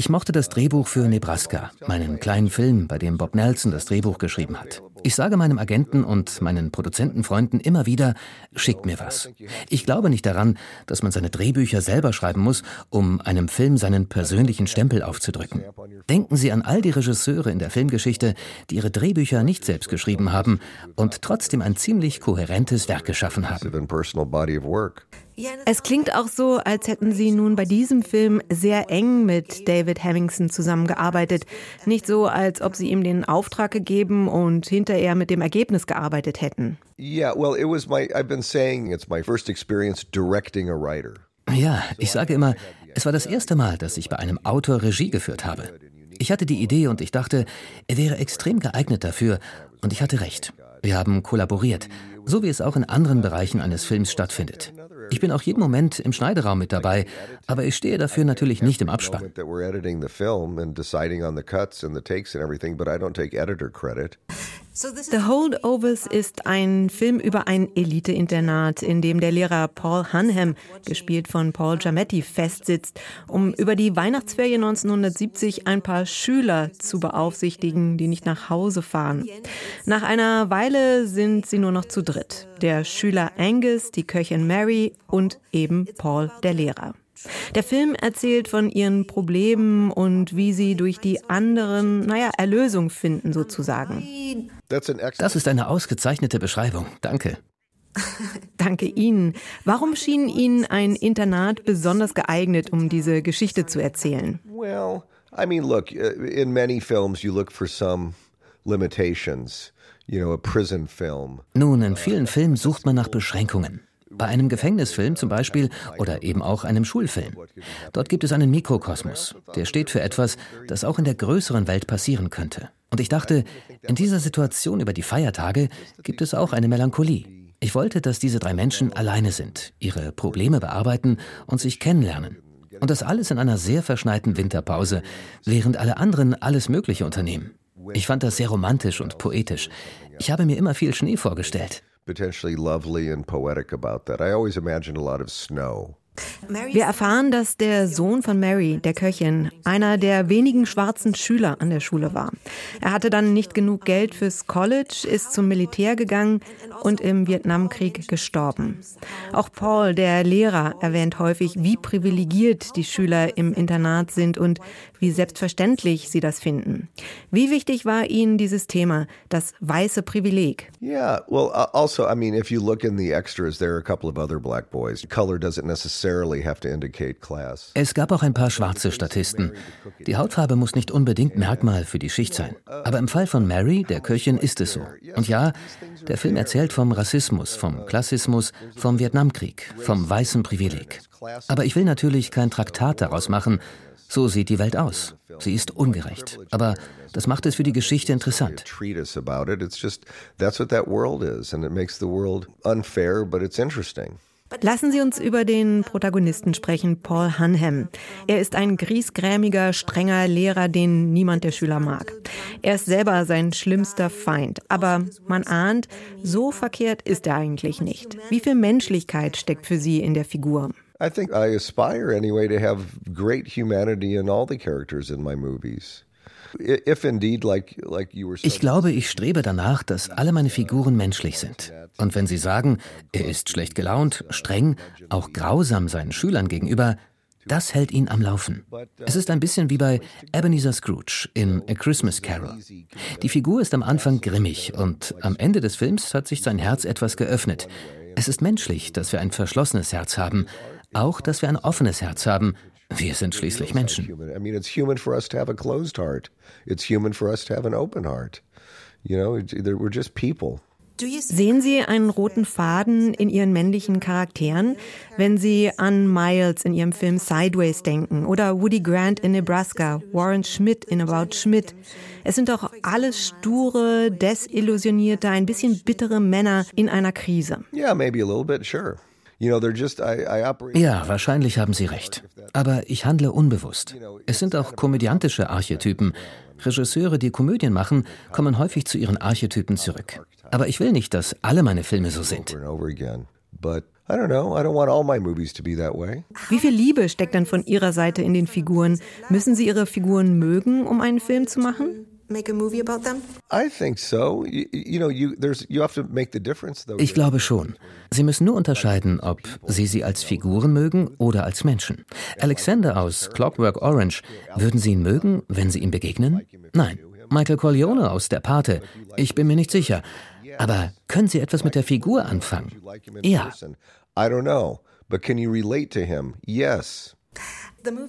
Ich mochte das Drehbuch für Nebraska, meinen kleinen Film, bei dem Bob Nelson das Drehbuch geschrieben hat. Ich sage meinem Agenten und meinen Produzentenfreunden immer wieder, schickt mir was. Ich glaube nicht daran, dass man seine Drehbücher selber schreiben muss, um einem Film seinen persönlichen Stempel aufzudrücken. Denken Sie an all die Regisseure in der Filmgeschichte, die ihre Drehbücher nicht selbst geschrieben haben und trotzdem ein ziemlich kohärentes Werk geschaffen haben. Es klingt auch so, als hätten Sie nun bei diesem Film sehr eng mit David Hemmingson zusammengearbeitet. Nicht so, als ob Sie ihm den Auftrag gegeben und hinterher mit dem Ergebnis gearbeitet hätten. Yeah, well, it was my I've been saying it's my first experience directing a writer. Ja, ich sage immer, es war das erste Mal, dass ich bei einem Autor Regie geführt habe. Ich hatte die Idee und ich dachte, er wäre extrem geeignet dafür und ich hatte recht. Wir haben kollaboriert, so wie es auch in anderen Bereichen eines Films stattfindet. Ich bin auch jeden Moment im Schneideraum mit dabei, aber ich stehe dafür natürlich nicht im Abspann. The Holdovers ist ein Film über ein Elite-Internat, in dem der Lehrer Paul Hunham, gespielt von Paul Giametti, festsitzt, um über die Weihnachtsferien 1970 ein paar Schüler zu beaufsichtigen, die nicht nach Hause fahren. Nach einer Weile sind sie nur noch zu dritt. Der Schüler Angus, die Köchin Mary und eben Paul, der Lehrer. Der Film erzählt von ihren Problemen und wie sie durch die anderen, naja, Erlösung finden sozusagen. Das ist eine ausgezeichnete Beschreibung. Danke. [LAUGHS] Danke Ihnen. Warum schien Ihnen ein Internat besonders geeignet, um diese Geschichte zu erzählen? Well, I mean, look, uh, in many films you look for some limitations. You know, a prison film. Nun, in vielen Filmen sucht man nach Beschränkungen. Bei einem Gefängnisfilm zum Beispiel oder eben auch einem Schulfilm. Dort gibt es einen Mikrokosmos, der steht für etwas, das auch in der größeren Welt passieren könnte. Und ich dachte, in dieser Situation über die Feiertage gibt es auch eine Melancholie. Ich wollte, dass diese drei Menschen alleine sind, ihre Probleme bearbeiten und sich kennenlernen. Und das alles in einer sehr verschneiten Winterpause, während alle anderen alles Mögliche unternehmen. Ich fand das sehr romantisch und poetisch. Ich habe mir immer viel Schnee vorgestellt potentially lovely and poetic about that. I always imagined a lot of snow. Wir erfahren, dass der Sohn von Mary, der Köchin, einer der wenigen schwarzen Schüler an der Schule war. Er hatte dann nicht genug Geld fürs College, ist zum Militär gegangen und im Vietnamkrieg gestorben. Auch Paul, der Lehrer, erwähnt häufig, wie privilegiert die Schüler im Internat sind und wie selbstverständlich sie das finden. Wie wichtig war Ihnen dieses Thema, das weiße Privileg? Yeah, well, also, I mean, if you look in the extras, there are a couple of other black boys. Color doesn't necessarily es gab auch ein paar schwarze Statisten. Die Hautfarbe muss nicht unbedingt Merkmal für die Schicht sein. Aber im Fall von Mary, der Köchin, ist es so. Und ja, der Film erzählt vom Rassismus, vom Klassismus, vom Vietnamkrieg, vom weißen Privileg. Aber ich will natürlich kein Traktat daraus machen. So sieht die Welt aus. Sie ist ungerecht. Aber das macht es für die Geschichte interessant. Lassen Sie uns über den Protagonisten sprechen, Paul Hunham. Er ist ein griesgrämiger, strenger Lehrer, den niemand der Schüler mag. Er ist selber sein schlimmster Feind. Aber man ahnt, so verkehrt ist er eigentlich nicht. Wie viel Menschlichkeit steckt für Sie in der Figur? I think I aspire anyway to have great humanity in all the characters in my movies. Ich glaube, ich strebe danach, dass alle meine Figuren menschlich sind. Und wenn Sie sagen, er ist schlecht gelaunt, streng, auch grausam seinen Schülern gegenüber, das hält ihn am Laufen. Es ist ein bisschen wie bei Ebenezer Scrooge in A Christmas Carol. Die Figur ist am Anfang grimmig und am Ende des Films hat sich sein Herz etwas geöffnet. Es ist menschlich, dass wir ein verschlossenes Herz haben, auch dass wir ein offenes Herz haben. Wir sind schließlich Menschen. You know, we're just people. Sehen Sie einen roten Faden in Ihren männlichen Charakteren, wenn Sie an Miles in Ihrem Film Sideways denken oder Woody Grant in Nebraska, Warren Schmidt in About Schmidt? Es sind doch alles sture, desillusionierte, ein bisschen bittere Männer in einer Krise. Yeah, maybe a little bit, sure. Ja, wahrscheinlich haben Sie recht. Aber ich handle unbewusst. Es sind auch komödiantische Archetypen. Regisseure, die Komödien machen, kommen häufig zu ihren Archetypen zurück. Aber ich will nicht, dass alle meine Filme so sind. Wie viel Liebe steckt dann von Ihrer Seite in den Figuren? Müssen Sie Ihre Figuren mögen, um einen Film zu machen? Ich glaube schon. Sie müssen nur unterscheiden, ob Sie sie als Figuren mögen oder als Menschen. Alexander aus Clockwork Orange, würden Sie ihn mögen, wenn Sie ihm begegnen? Nein. Michael Corleone aus Der Pate, ich bin mir nicht sicher. Aber können Sie etwas mit der Figur anfangen? Ja. I don't know, but can you relate to him? Yes.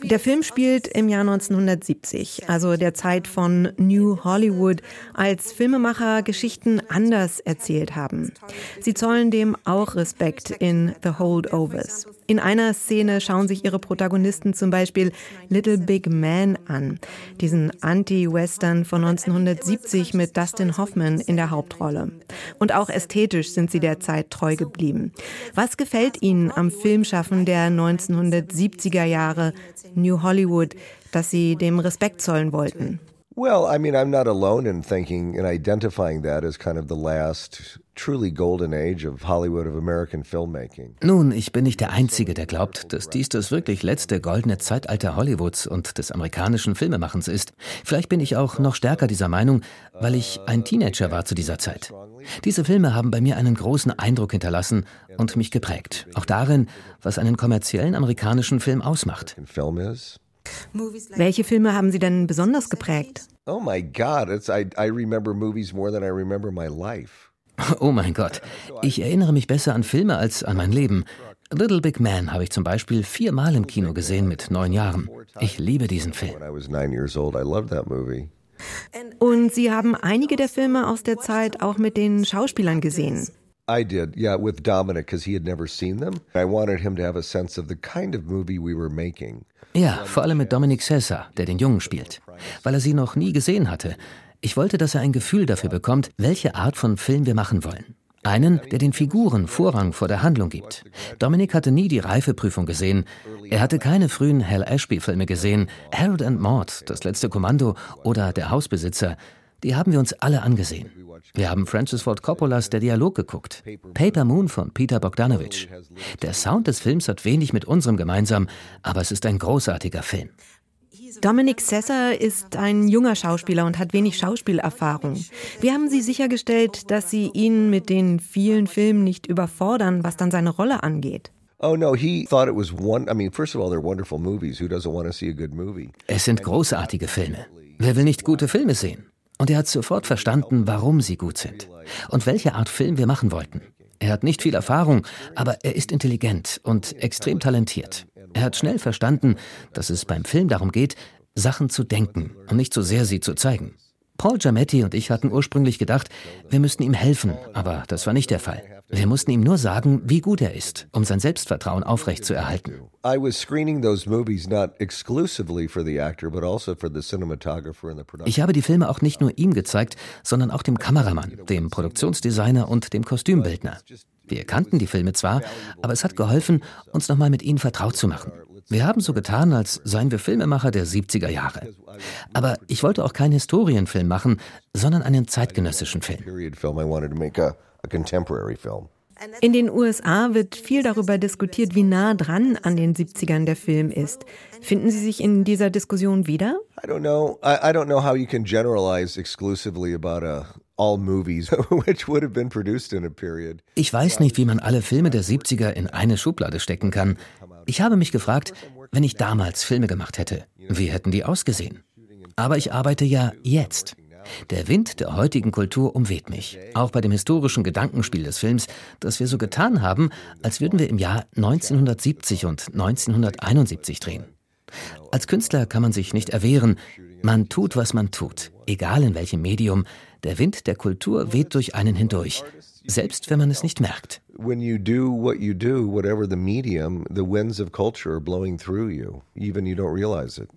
Der Film spielt im Jahr 1970, also der Zeit von New Hollywood, als Filmemacher Geschichten anders erzählt haben. Sie zollen dem auch Respekt in The Holdovers. In einer Szene schauen sich ihre Protagonisten zum Beispiel Little Big Man an, diesen Anti-Western von 1970 mit Dustin Hoffman in der Hauptrolle. Und auch ästhetisch sind sie der Zeit treu geblieben. Was gefällt Ihnen am Filmschaffen der 1970er Jahre? New Hollywood, dass sie dem Respekt zollen wollten. Well, I mean, I'm not alone in thinking and identifying that as kind of the last truly golden age of Hollywood of American filmmaking. Nun, ich bin nicht der Einzige, der glaubt, dass dies das wirklich letzte goldene Zeitalter Hollywoods und des amerikanischen Filmemachens ist. Vielleicht bin ich auch noch stärker dieser Meinung, weil ich ein Teenager war zu dieser Zeit. Diese Filme haben bei mir einen großen Eindruck hinterlassen und mich geprägt. Auch darin, was einen kommerziellen amerikanischen Film ausmacht. Welche Filme haben Sie denn besonders geprägt? Oh my God, it's, I, I remember movies more than I remember my life. Oh mein Gott, ich erinnere mich besser an Filme als an mein Leben. Little Big Man habe ich zum Beispiel viermal im Kino gesehen mit neun Jahren. Ich liebe diesen Film. Und Sie haben einige der Filme aus der Zeit auch mit den Schauspielern gesehen. I did, yeah, with Dominic, because he had never seen them. I wanted him to have a sense of the kind of movie we were making. Ja, vor allem mit Dominic Cesar, der den Jungen spielt, weil er sie noch nie gesehen hatte. Ich wollte, dass er ein Gefühl dafür bekommt, welche Art von Film wir machen wollen. Einen, der den Figuren Vorrang vor der Handlung gibt. Dominic hatte nie die Reifeprüfung gesehen. Er hatte keine frühen Hal Ashby-Filme gesehen. Harold and Maud, Das letzte Kommando oder Der Hausbesitzer. Die haben wir uns alle angesehen. Wir haben Francis Ford Coppolas Der Dialog geguckt. Paper Moon von Peter Bogdanovich. Der Sound des Films hat wenig mit unserem gemeinsam, aber es ist ein großartiger Film. Dominic Sessa ist ein junger Schauspieler und hat wenig Schauspielerfahrung. Wie haben Sie sichergestellt, dass Sie ihn mit den vielen Filmen nicht überfordern, was dann seine Rolle angeht? Oh no, he thought it was one. I mean, first of all, they're wonderful movies. Who doesn't want to see a good movie? Es sind großartige Filme. Wer will nicht gute Filme sehen? Und er hat sofort verstanden, warum sie gut sind und welche Art Film wir machen wollten. Er hat nicht viel Erfahrung, aber er ist intelligent und extrem talentiert. Er hat schnell verstanden, dass es beim Film darum geht, Sachen zu denken und nicht so sehr sie zu zeigen. Paul Giametti und ich hatten ursprünglich gedacht, wir müssten ihm helfen, aber das war nicht der Fall. Wir mussten ihm nur sagen, wie gut er ist, um sein Selbstvertrauen aufrechtzuerhalten. Also ich habe die Filme auch nicht nur ihm gezeigt, sondern auch dem Kameramann, dem Produktionsdesigner und dem Kostümbildner. Wir kannten die Filme zwar, aber es hat geholfen, uns nochmal mit ihnen vertraut zu machen. Wir haben so getan, als seien wir Filmemacher der 70er Jahre. Aber ich wollte auch keinen Historienfilm machen, sondern einen zeitgenössischen Film. In den USA wird viel darüber diskutiert, wie nah dran an den 70ern der Film ist. Finden Sie sich in dieser Diskussion wieder? I don't know. I, I don't know how you can generalize exclusively about a [LAUGHS] Ich weiß nicht, wie man alle Filme der 70er in eine Schublade stecken kann. Ich habe mich gefragt, wenn ich damals Filme gemacht hätte, wie hätten die ausgesehen? Aber ich arbeite ja jetzt. Der Wind der heutigen Kultur umweht mich, auch bei dem historischen Gedankenspiel des Films, dass wir so getan haben, als würden wir im Jahr 1970 und 1971 drehen. Als Künstler kann man sich nicht erwehren, man tut, was man tut, egal in welchem Medium, der Wind der Kultur weht durch einen hindurch, selbst wenn man es nicht merkt. When you do what you do, whatever the medium, the winds of culture are blowing through you, even you don't realize it.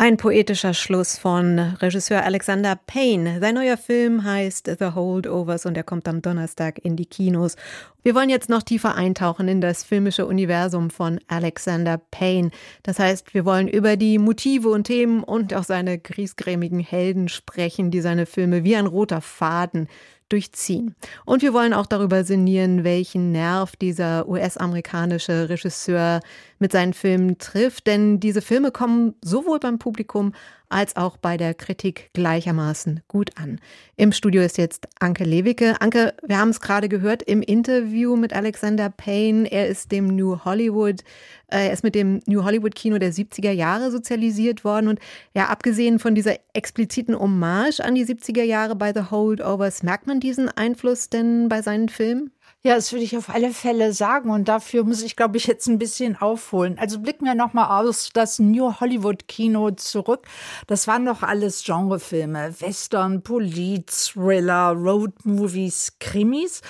Ein poetischer Schluss von Regisseur Alexander Payne. Sein neuer Film heißt The Holdovers und er kommt am Donnerstag in die Kinos. Wir wollen jetzt noch tiefer eintauchen in das filmische Universum von Alexander Payne. Das heißt, wir wollen über die Motive und Themen und auch seine griesgrämigen Helden sprechen, die seine Filme wie ein roter Faden durchziehen. Und wir wollen auch darüber sinnieren, welchen Nerv dieser US-amerikanische Regisseur mit seinen Filmen trifft, denn diese Filme kommen sowohl beim Publikum als auch bei der Kritik gleichermaßen gut an. Im Studio ist jetzt Anke Lewicke. Anke, wir haben es gerade gehört im Interview mit Alexander Payne. Er ist dem New Hollywood, äh, er ist mit dem New Hollywood Kino der 70er Jahre sozialisiert worden und ja, abgesehen von dieser expliziten Hommage an die 70er Jahre bei The Holdovers, merkt man diesen Einfluss denn bei seinen Filmen? Ja, das würde ich auf alle Fälle sagen und dafür muss ich, glaube ich, jetzt ein bisschen aufholen. Also blicken wir nochmal aus das New Hollywood Kino zurück. Das waren doch alles Genrefilme, Western, Polit, Thriller, Roadmovies, Krimis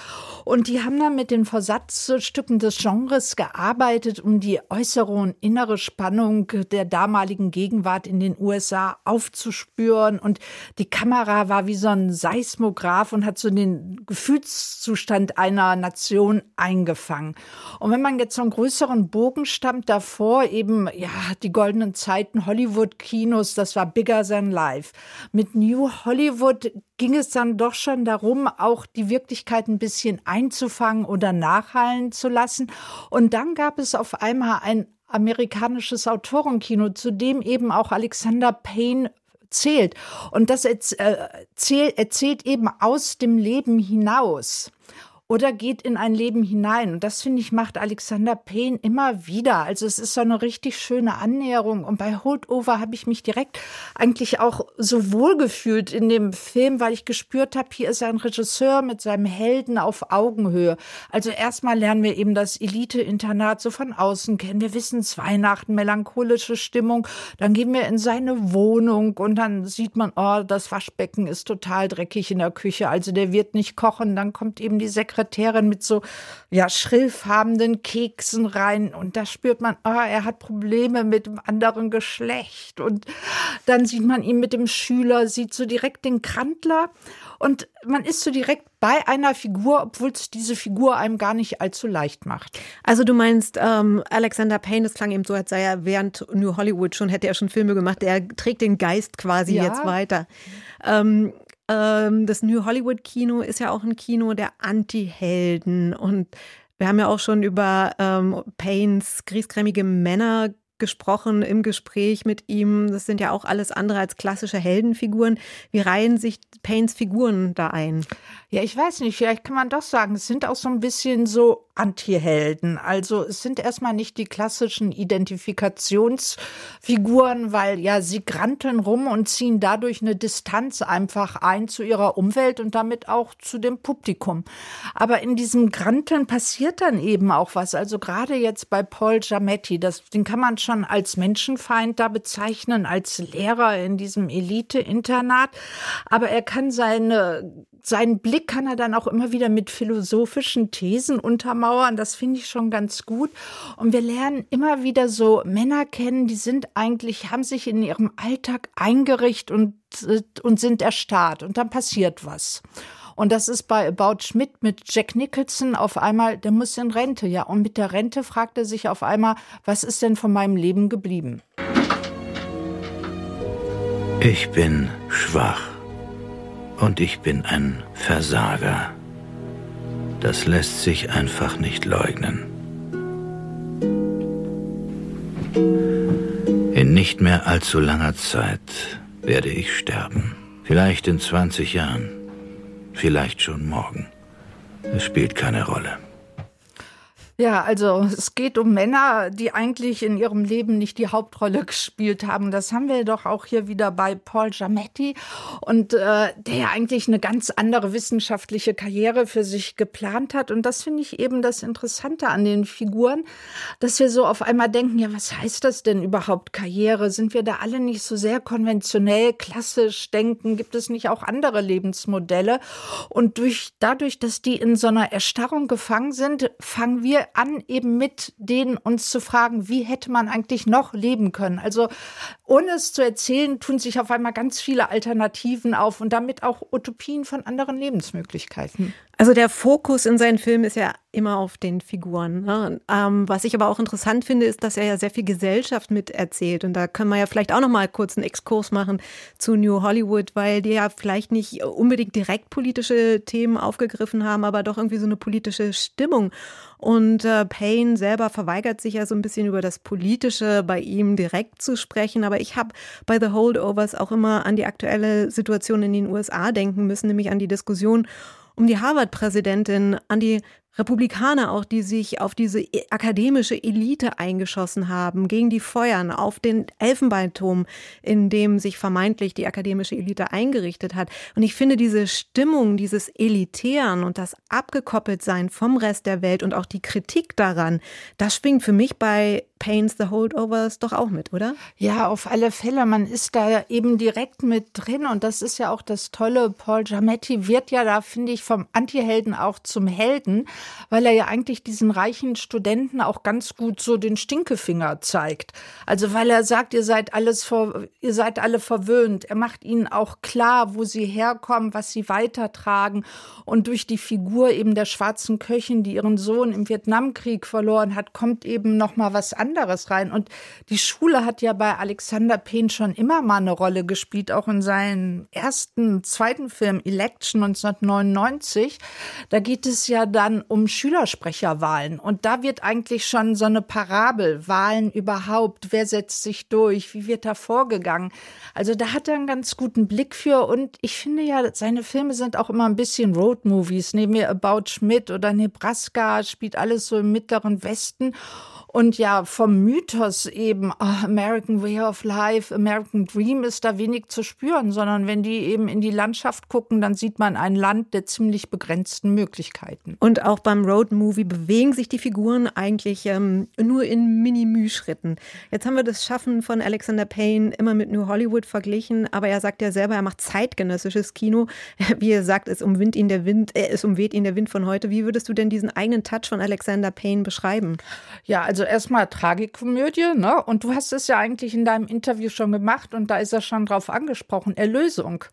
und die haben dann mit den Versatzstücken des Genres gearbeitet, um die äußere und innere Spannung der damaligen Gegenwart in den USA aufzuspüren und die Kamera war wie so ein Seismograph und hat so den Gefühlszustand einer Nation eingefangen. Und wenn man jetzt so einen größeren Bogen stammt davor, eben ja die goldenen Zeiten Hollywood-Kinos, das war bigger than life. Mit New Hollywood ging es dann doch schon darum, auch die Wirklichkeit ein bisschen einzufangen oder nachhallen zu lassen. Und dann gab es auf einmal ein amerikanisches Autorenkino, zu dem eben auch Alexander Payne zählt. Und das erzählt, erzählt eben aus dem Leben hinaus oder geht in ein Leben hinein. Und das, finde ich, macht Alexander Payne immer wieder. Also es ist so eine richtig schöne Annäherung. Und bei Holdover habe ich mich direkt eigentlich auch so wohl gefühlt in dem Film, weil ich gespürt habe, hier ist ein Regisseur mit seinem Helden auf Augenhöhe. Also erstmal lernen wir eben das Elite-Internat so von außen kennen. Wir wissen es Weihnachten, melancholische Stimmung. Dann gehen wir in seine Wohnung und dann sieht man, oh, das Waschbecken ist total dreckig in der Küche. Also der wird nicht kochen. Dann kommt eben die Sekretärin Sekretärin mit so ja schrillfarbenen Keksen rein und da spürt man, ah, er hat Probleme mit dem anderen Geschlecht und dann sieht man ihn mit dem Schüler, sieht so direkt den Krantler und man ist so direkt bei einer Figur, obwohl es diese Figur einem gar nicht allzu leicht macht. Also du meinst, ähm, Alexander Payne, das klang eben so, als sei er während New Hollywood schon, hätte er schon Filme gemacht, er trägt den Geist quasi ja. jetzt weiter. Ähm, das New Hollywood Kino ist ja auch ein Kino der Anti-Helden und wir haben ja auch schon über ähm, Paynes griesgrämige Männer gesprochen im Gespräch mit ihm. Das sind ja auch alles andere als klassische Heldenfiguren. Wie reihen sich Paynes Figuren da ein? Ja, ich weiß nicht, vielleicht kann man doch sagen, es sind auch so ein bisschen so Anti-Helden. Also es sind erstmal nicht die klassischen Identifikationsfiguren, weil ja sie granteln rum und ziehen dadurch eine Distanz einfach ein zu ihrer Umwelt und damit auch zu dem Publikum. Aber in diesem Granteln passiert dann eben auch was. Also gerade jetzt bei Paul Giametti, das, den kann man schon als Menschenfeind da bezeichnen, als Lehrer in diesem Elite-Internat. Aber er kann seine, seinen Blick kann er dann auch immer wieder mit philosophischen Thesen untermauern. Das finde ich schon ganz gut. Und wir lernen immer wieder so Männer kennen, die sind eigentlich, haben sich in ihrem Alltag eingerichtet und, äh, und sind erstarrt. Und dann passiert was. Und das ist bei About Schmidt mit Jack Nicholson auf einmal, der muss in Rente. Ja, und mit der Rente fragt er sich auf einmal, was ist denn von meinem Leben geblieben? Ich bin schwach und ich bin ein Versager. Das lässt sich einfach nicht leugnen. In nicht mehr allzu langer Zeit werde ich sterben. Vielleicht in 20 Jahren. Vielleicht schon morgen. Es spielt keine Rolle. Ja, also es geht um Männer, die eigentlich in ihrem Leben nicht die Hauptrolle gespielt haben. Das haben wir doch auch hier wieder bei Paul Giametti und äh, der ja eigentlich eine ganz andere wissenschaftliche Karriere für sich geplant hat. Und das finde ich eben das Interessante an den Figuren, dass wir so auf einmal denken, ja, was heißt das denn überhaupt Karriere? Sind wir da alle nicht so sehr konventionell, klassisch denken? Gibt es nicht auch andere Lebensmodelle? Und durch, dadurch, dass die in so einer Erstarrung gefangen sind, fangen wir an, eben mit denen uns zu fragen, wie hätte man eigentlich noch leben können. Also ohne es zu erzählen, tun sich auf einmal ganz viele Alternativen auf und damit auch Utopien von anderen Lebensmöglichkeiten. Also der Fokus in seinen Filmen ist ja immer auf den Figuren. Ne? Ähm, was ich aber auch interessant finde, ist, dass er ja sehr viel Gesellschaft miterzählt. Und da können wir ja vielleicht auch noch mal kurz einen Exkurs machen zu New Hollywood, weil die ja vielleicht nicht unbedingt direkt politische Themen aufgegriffen haben, aber doch irgendwie so eine politische Stimmung. Und äh, Payne selber verweigert sich ja so ein bisschen über das Politische bei ihm direkt zu sprechen. Aber ich habe bei The Holdovers auch immer an die aktuelle Situation in den USA denken müssen, nämlich an die Diskussion um die Harvard-Präsidentin, an die Republikaner auch, die sich auf diese e, akademische Elite eingeschossen haben, gegen die Feuern, auf den Elfenbeinturm, in dem sich vermeintlich die akademische Elite eingerichtet hat. Und ich finde diese Stimmung, dieses Elitären und das Abgekoppeltsein vom Rest der Welt und auch die Kritik daran, das schwingt für mich bei Pains the Holdovers doch auch mit, oder? Ja, auf alle Fälle. Man ist da eben direkt mit drin und das ist ja auch das Tolle. Paul Giametti wird ja da, finde ich, vom Antihelden auch zum Helden weil er ja eigentlich diesen reichen Studenten auch ganz gut so den Stinkefinger zeigt. Also weil er sagt, ihr seid alles ver ihr seid alle verwöhnt. Er macht ihnen auch klar, wo sie herkommen, was sie weitertragen und durch die Figur eben der schwarzen Köchin, die ihren Sohn im Vietnamkrieg verloren hat, kommt eben noch mal was anderes rein und die Schule hat ja bei Alexander Payne schon immer mal eine Rolle gespielt, auch in seinem ersten, zweiten Film Election 1999. Da geht es ja dann um Schülersprecherwahlen. Und da wird eigentlich schon so eine Parabel, Wahlen überhaupt, wer setzt sich durch, wie wird da vorgegangen. Also da hat er einen ganz guten Blick für. Und ich finde ja, seine Filme sind auch immer ein bisschen Roadmovies. Neben mir About Schmidt oder Nebraska spielt alles so im mittleren Westen. Und ja, vom Mythos eben oh, American Way of Life, American Dream ist da wenig zu spüren, sondern wenn die eben in die Landschaft gucken, dann sieht man ein Land der ziemlich begrenzten Möglichkeiten. Und auch beim Roadmovie bewegen sich die Figuren eigentlich ähm, nur in Mini-Müh-Schritten. Jetzt haben wir das Schaffen von Alexander Payne immer mit New Hollywood verglichen, aber er sagt ja selber, er macht zeitgenössisches Kino. [LAUGHS] Wie er sagt, es umwind ihn der Wind, äh, es umweht ihn der Wind von heute. Wie würdest du denn diesen eigenen Touch von Alexander Payne beschreiben? Ja, also erstmal Tragikomödie, ne? Und du hast es ja eigentlich in deinem Interview schon gemacht und da ist er schon drauf angesprochen, Erlösung.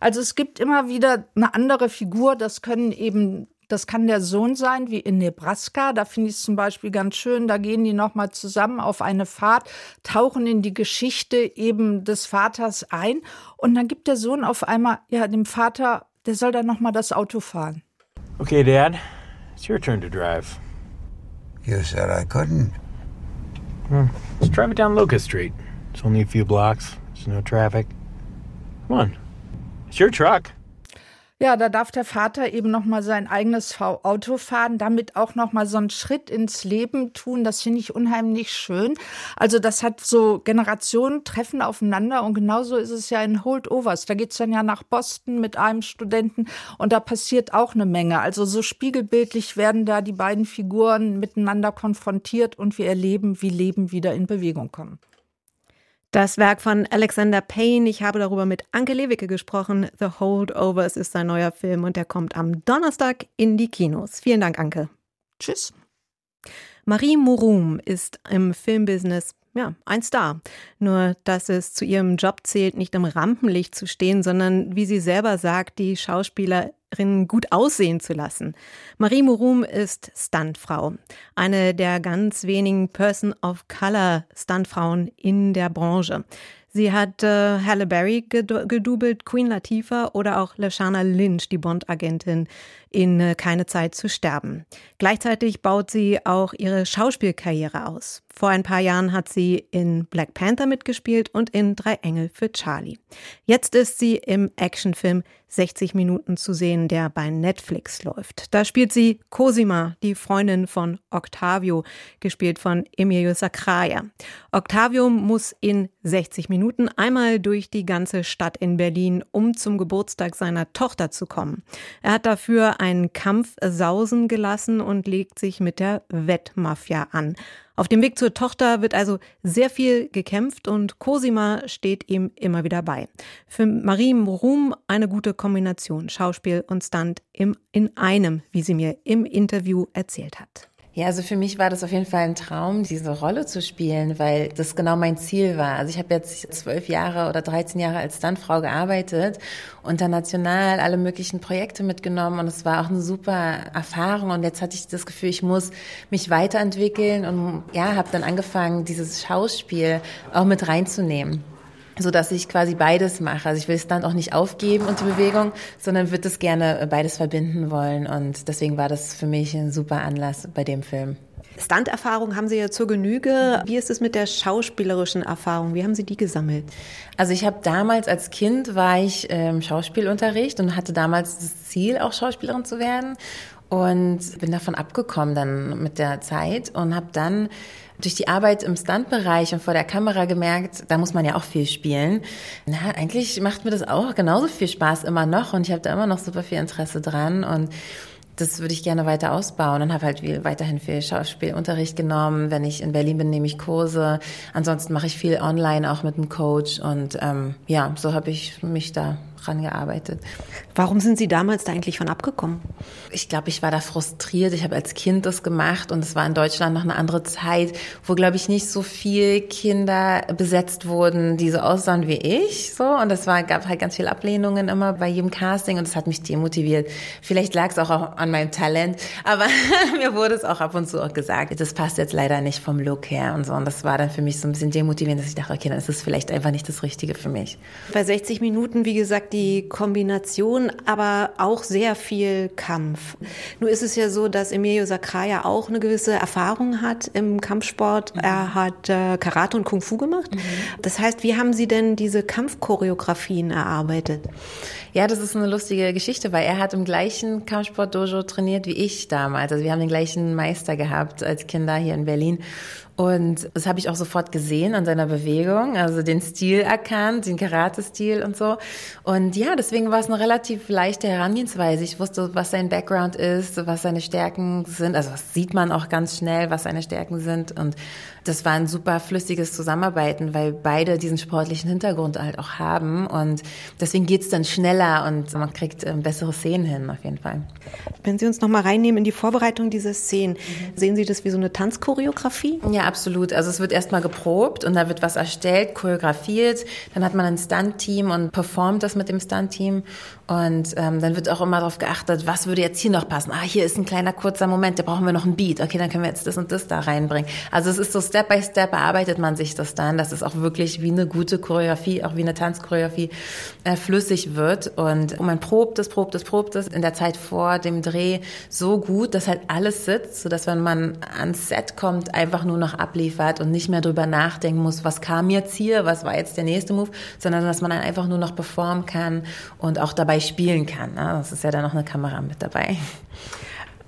Also es gibt immer wieder eine andere Figur, das können eben das kann der Sohn sein, wie in Nebraska. Da finde ich es zum Beispiel ganz schön. Da gehen die nochmal zusammen auf eine Fahrt, tauchen in die Geschichte eben des Vaters ein. Und dann gibt der Sohn auf einmal, ja, dem Vater, der soll dann nochmal das Auto fahren. Okay, Dad, it's your turn to drive. You said I couldn't. Well, let's drive it down Locust Street. It's only a few blocks. There's no traffic. Come on. It's your truck. Ja, da darf der Vater eben noch mal sein eigenes Auto fahren, damit auch noch mal so einen Schritt ins Leben tun. Das finde ich unheimlich schön. Also das hat so Generationen treffen aufeinander und genauso ist es ja in Holdovers. Da geht's dann ja nach Boston mit einem Studenten und da passiert auch eine Menge. Also so spiegelbildlich werden da die beiden Figuren miteinander konfrontiert und wir erleben, wie Leben wieder in Bewegung kommt. Das Werk von Alexander Payne. Ich habe darüber mit Anke Lewicke gesprochen. The Holdovers ist sein neuer Film und der kommt am Donnerstag in die Kinos. Vielen Dank, Anke. Tschüss. Marie Murum ist im Filmbusiness ja, ein Star. Nur, dass es zu ihrem Job zählt, nicht im Rampenlicht zu stehen, sondern, wie sie selber sagt, die Schauspieler gut aussehen zu lassen. Marie Murum ist Stuntfrau, eine der ganz wenigen Person of Color Stuntfrauen in der Branche. Sie hat äh, Halle Berry gedubelt, Queen Latifah oder auch Lashana Lynch, die Bond-Agentin in äh, Keine Zeit zu sterben. Gleichzeitig baut sie auch ihre Schauspielkarriere aus. Vor ein paar Jahren hat sie in Black Panther mitgespielt und in Drei Engel für Charlie. Jetzt ist sie im Actionfilm 60 Minuten zu sehen, der bei Netflix läuft. Da spielt sie Cosima, die Freundin von Octavio, gespielt von Emilio Sacraia. Octavio muss in 60 Minuten einmal durch die ganze Stadt in Berlin, um zum Geburtstag seiner Tochter zu kommen. Er hat dafür einen Kampf sausen gelassen und legt sich mit der Wettmafia an. Auf dem Weg zur Tochter wird also sehr viel gekämpft und Cosima steht ihm immer wieder bei. Für Marie Ruhm eine gute Kombination Schauspiel und Stunt im, in einem, wie sie mir im Interview erzählt hat. Ja, also für mich war das auf jeden Fall ein Traum, diese Rolle zu spielen, weil das genau mein Ziel war. Also ich habe jetzt zwölf Jahre oder 13 Jahre als Stuntfrau gearbeitet, international alle möglichen Projekte mitgenommen und es war auch eine super Erfahrung und jetzt hatte ich das Gefühl, ich muss mich weiterentwickeln und ja, habe dann angefangen, dieses Schauspiel auch mit reinzunehmen so dass ich quasi beides mache. Also ich will es dann auch nicht aufgeben und die Bewegung, sondern würde es gerne beides verbinden wollen. Und deswegen war das für mich ein super Anlass bei dem Film. Stunt-Erfahrung haben Sie ja zur Genüge. Wie ist es mit der schauspielerischen Erfahrung? Wie haben Sie die gesammelt? Also ich habe damals als Kind war ich im ähm, Schauspielunterricht und hatte damals das Ziel, auch Schauspielerin zu werden und bin davon abgekommen dann mit der Zeit und habe dann durch die Arbeit im Stuntbereich und vor der Kamera gemerkt, da muss man ja auch viel spielen. Na, eigentlich macht mir das auch genauso viel Spaß immer noch und ich habe da immer noch super viel Interesse dran und das würde ich gerne weiter ausbauen und habe halt weiterhin viel Schauspielunterricht genommen. Wenn ich in Berlin bin, nehme ich Kurse. Ansonsten mache ich viel online auch mit einem Coach und ähm, ja, so habe ich mich da rangearbeitet. Warum sind Sie damals da eigentlich von abgekommen? Ich glaube, ich war da frustriert. Ich habe als Kind das gemacht und es war in Deutschland noch eine andere Zeit, wo, glaube ich, nicht so viel Kinder besetzt wurden, die so aussahen wie ich. So und es war gab halt ganz viele Ablehnungen immer bei jedem Casting und es hat mich demotiviert. Vielleicht lag es auch an meinem Talent, aber [LAUGHS] mir wurde es auch ab und zu auch gesagt, das passt jetzt leider nicht vom Look her und so. Und das war dann für mich so ein bisschen demotivierend, dass ich dachte, okay, dann ist es vielleicht einfach nicht das Richtige für mich. Bei 60 Minuten, wie gesagt, die Kombination, aber auch sehr viel Kampf. Nur ist es ja so, dass Emilio Sacraia auch eine gewisse Erfahrung hat im Kampfsport. Mhm. Er hat äh, Karate und Kung Fu gemacht. Mhm. Das heißt, wie haben Sie denn diese Kampfchoreografien erarbeitet? Ja, das ist eine lustige Geschichte, weil er hat im gleichen Kampfsport-Dojo trainiert wie ich damals. Also wir haben den gleichen Meister gehabt als Kinder hier in Berlin. Und das habe ich auch sofort gesehen an seiner Bewegung, also den Stil erkannt, den Karate-Stil und so. Und ja, deswegen war es eine relativ leichte Herangehensweise. Ich wusste, was sein Background ist, was seine Stärken sind. Also das sieht man auch ganz schnell, was seine Stärken sind. Und das war ein super flüssiges Zusammenarbeiten, weil beide diesen sportlichen Hintergrund halt auch haben. Und deswegen geht's dann schneller und man kriegt ähm, bessere Szenen hin, auf jeden Fall. Wenn Sie uns nochmal reinnehmen in die Vorbereitung dieser Szenen, mhm. sehen Sie das wie so eine Tanzchoreografie? Ja, absolut. Also es wird erstmal geprobt und da wird was erstellt, choreografiert. Dann hat man ein Stunt-Team und performt das mit dem Stunt-Team. Und ähm, dann wird auch immer darauf geachtet, was würde jetzt hier noch passen. Ah, hier ist ein kleiner kurzer Moment, da brauchen wir noch ein Beat. Okay, dann können wir jetzt das und das da reinbringen. Also es ist so Step by Step erarbeitet man sich das dann, dass es auch wirklich wie eine gute Choreografie, auch wie eine Tanzchoreografie äh, flüssig wird. Und man probt es, probt es, probt es in der Zeit vor dem Dreh so gut, dass halt alles sitzt, sodass wenn man ans Set kommt, einfach nur noch abliefert und nicht mehr drüber nachdenken muss, was kam jetzt hier, was war jetzt der nächste Move, sondern dass man dann einfach nur noch performen kann und auch dabei spielen kann. Ne? Das ist ja dann noch eine Kamera mit dabei.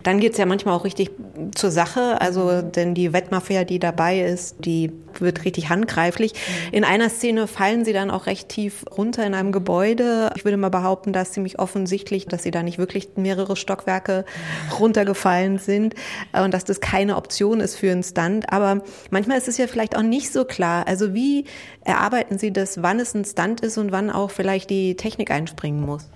Dann geht es ja manchmal auch richtig zur Sache. Also, denn die Wettmafia, die dabei ist, die wird richtig handgreiflich. Mhm. In einer Szene fallen sie dann auch recht tief runter in einem Gebäude. Ich würde mal behaupten, da ist ziemlich offensichtlich, dass sie da nicht wirklich mehrere Stockwerke runtergefallen sind und dass das keine Option ist für einen Stunt. Aber manchmal ist es ja vielleicht auch nicht so klar. Also, wie erarbeiten Sie das, wann es ein Stunt ist und wann auch vielleicht die Technik einspringen muss?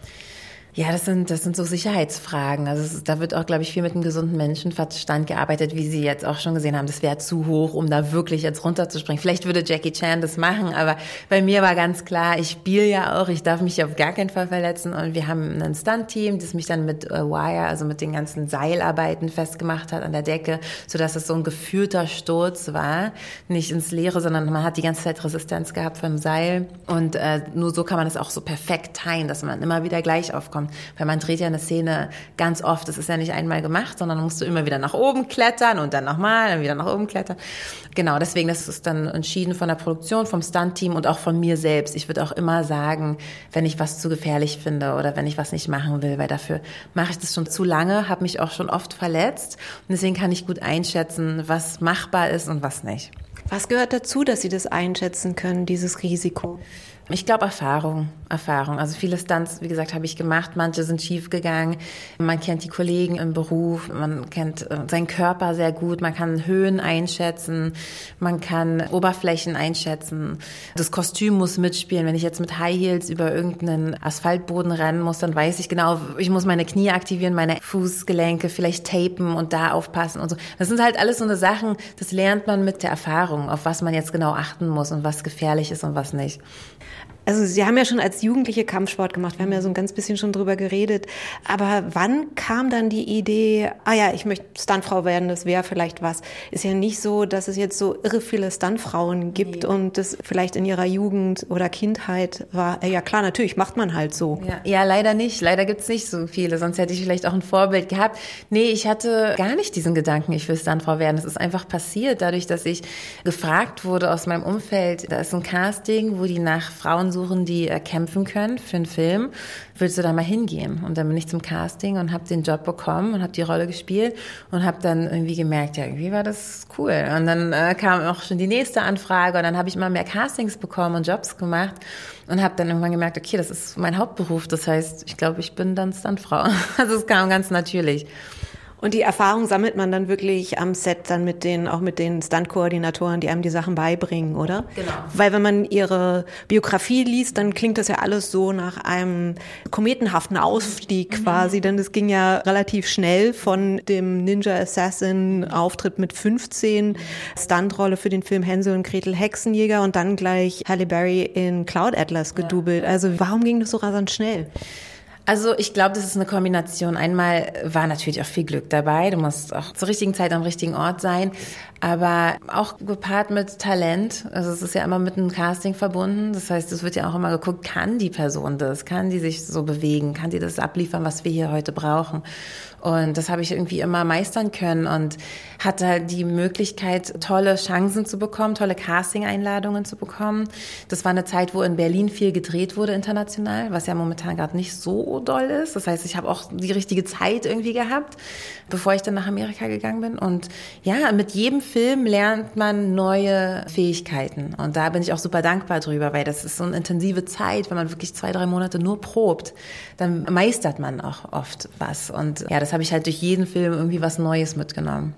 Ja, das sind, das sind so Sicherheitsfragen. Also ist, da wird auch, glaube ich, viel mit einem gesunden Menschenverstand gearbeitet, wie Sie jetzt auch schon gesehen haben. Das wäre zu hoch, um da wirklich jetzt runterzuspringen. Vielleicht würde Jackie Chan das machen, aber bei mir war ganz klar, ich spiele ja auch, ich darf mich auf gar keinen Fall verletzen. Und wir haben ein Stunt-Team, das mich dann mit äh, Wire, also mit den ganzen Seilarbeiten festgemacht hat an der Decke, sodass es so ein geführter Sturz war. Nicht ins Leere, sondern man hat die ganze Zeit Resistenz gehabt vom Seil. Und äh, nur so kann man das auch so perfekt teilen, dass man immer wieder gleich aufkommt kommt. Weil man dreht ja eine Szene ganz oft. Das ist ja nicht einmal gemacht, sondern musst du immer wieder nach oben klettern und dann nochmal, dann wieder nach oben klettern. Genau, deswegen, das ist dann entschieden von der Produktion, vom Stunt-Team und auch von mir selbst. Ich würde auch immer sagen, wenn ich was zu gefährlich finde oder wenn ich was nicht machen will, weil dafür mache ich das schon zu lange, habe mich auch schon oft verletzt. Und deswegen kann ich gut einschätzen, was machbar ist und was nicht. Was gehört dazu, dass Sie das einschätzen können, dieses Risiko? Ich glaube Erfahrung, Erfahrung. Also viele Stunts, wie gesagt, habe ich gemacht. Manche sind schief gegangen. Man kennt die Kollegen im Beruf, man kennt äh, seinen Körper sehr gut. Man kann Höhen einschätzen, man kann Oberflächen einschätzen. Das Kostüm muss mitspielen. Wenn ich jetzt mit High Heels über irgendeinen Asphaltboden rennen muss, dann weiß ich genau, ich muss meine Knie aktivieren, meine Fußgelenke vielleicht tapen und da aufpassen und so. Das sind halt alles so eine Sachen, das lernt man mit der Erfahrung, auf was man jetzt genau achten muss und was gefährlich ist und was nicht. Also Sie haben ja schon als Jugendliche Kampfsport gemacht. Wir haben ja so ein ganz bisschen schon drüber geredet. Aber wann kam dann die Idee, ah ja, ich möchte Stuntfrau werden, das wäre vielleicht was. Ist ja nicht so, dass es jetzt so irre viele Stuntfrauen gibt nee. und das vielleicht in ihrer Jugend oder Kindheit war. Ja klar, natürlich macht man halt so. Ja, ja leider nicht. Leider gibt's nicht so viele. Sonst hätte ich vielleicht auch ein Vorbild gehabt. Nee, ich hatte gar nicht diesen Gedanken, ich will Stuntfrau werden. Das ist einfach passiert, dadurch, dass ich gefragt wurde aus meinem Umfeld. Da ist ein Casting, wo die nach Frauen suchen, die äh, kämpfen können für einen Film. Willst du da mal hingehen? Und dann bin ich zum Casting und habe den Job bekommen und habe die Rolle gespielt und habe dann irgendwie gemerkt, ja, irgendwie war das cool. Und dann äh, kam auch schon die nächste Anfrage und dann habe ich immer mehr Castings bekommen und Jobs gemacht und habe dann irgendwann gemerkt, okay, das ist mein Hauptberuf. Das heißt, ich glaube, ich bin dann Stuntfrau. [LAUGHS] Also es kam ganz natürlich. Und die Erfahrung sammelt man dann wirklich am Set dann mit den, auch mit den Stunt-Koordinatoren, die einem die Sachen beibringen, oder? Genau. Weil wenn man ihre Biografie liest, dann klingt das ja alles so nach einem kometenhaften Ausstieg mhm. quasi, denn es ging ja relativ schnell von dem Ninja Assassin Auftritt mit 15, Stuntrolle für den Film Hänsel und Gretel Hexenjäger und dann gleich Halle Berry in Cloud Atlas gedoubelt. Ja. Also warum ging das so rasant schnell? Also ich glaube, das ist eine Kombination. Einmal war natürlich auch viel Glück dabei. Du musst auch zur richtigen Zeit am richtigen Ort sein, aber auch gepaart mit Talent. Also es ist ja immer mit einem Casting verbunden. Das heißt, es wird ja auch immer geguckt, kann die Person das? Kann die sich so bewegen? Kann die das abliefern, was wir hier heute brauchen? Und das habe ich irgendwie immer meistern können und hatte halt die Möglichkeit, tolle Chancen zu bekommen, tolle Casting-Einladungen zu bekommen. Das war eine Zeit, wo in Berlin viel gedreht wurde international, was ja momentan gerade nicht so doll ist. Das heißt, ich habe auch die richtige Zeit irgendwie gehabt, bevor ich dann nach Amerika gegangen bin. Und ja, mit jedem Film lernt man neue Fähigkeiten. Und da bin ich auch super dankbar drüber, weil das ist so eine intensive Zeit, wenn man wirklich zwei, drei Monate nur probt, dann meistert man auch oft was. Und ja, das habe ich halt durch jeden Film irgendwie was Neues mitgenommen.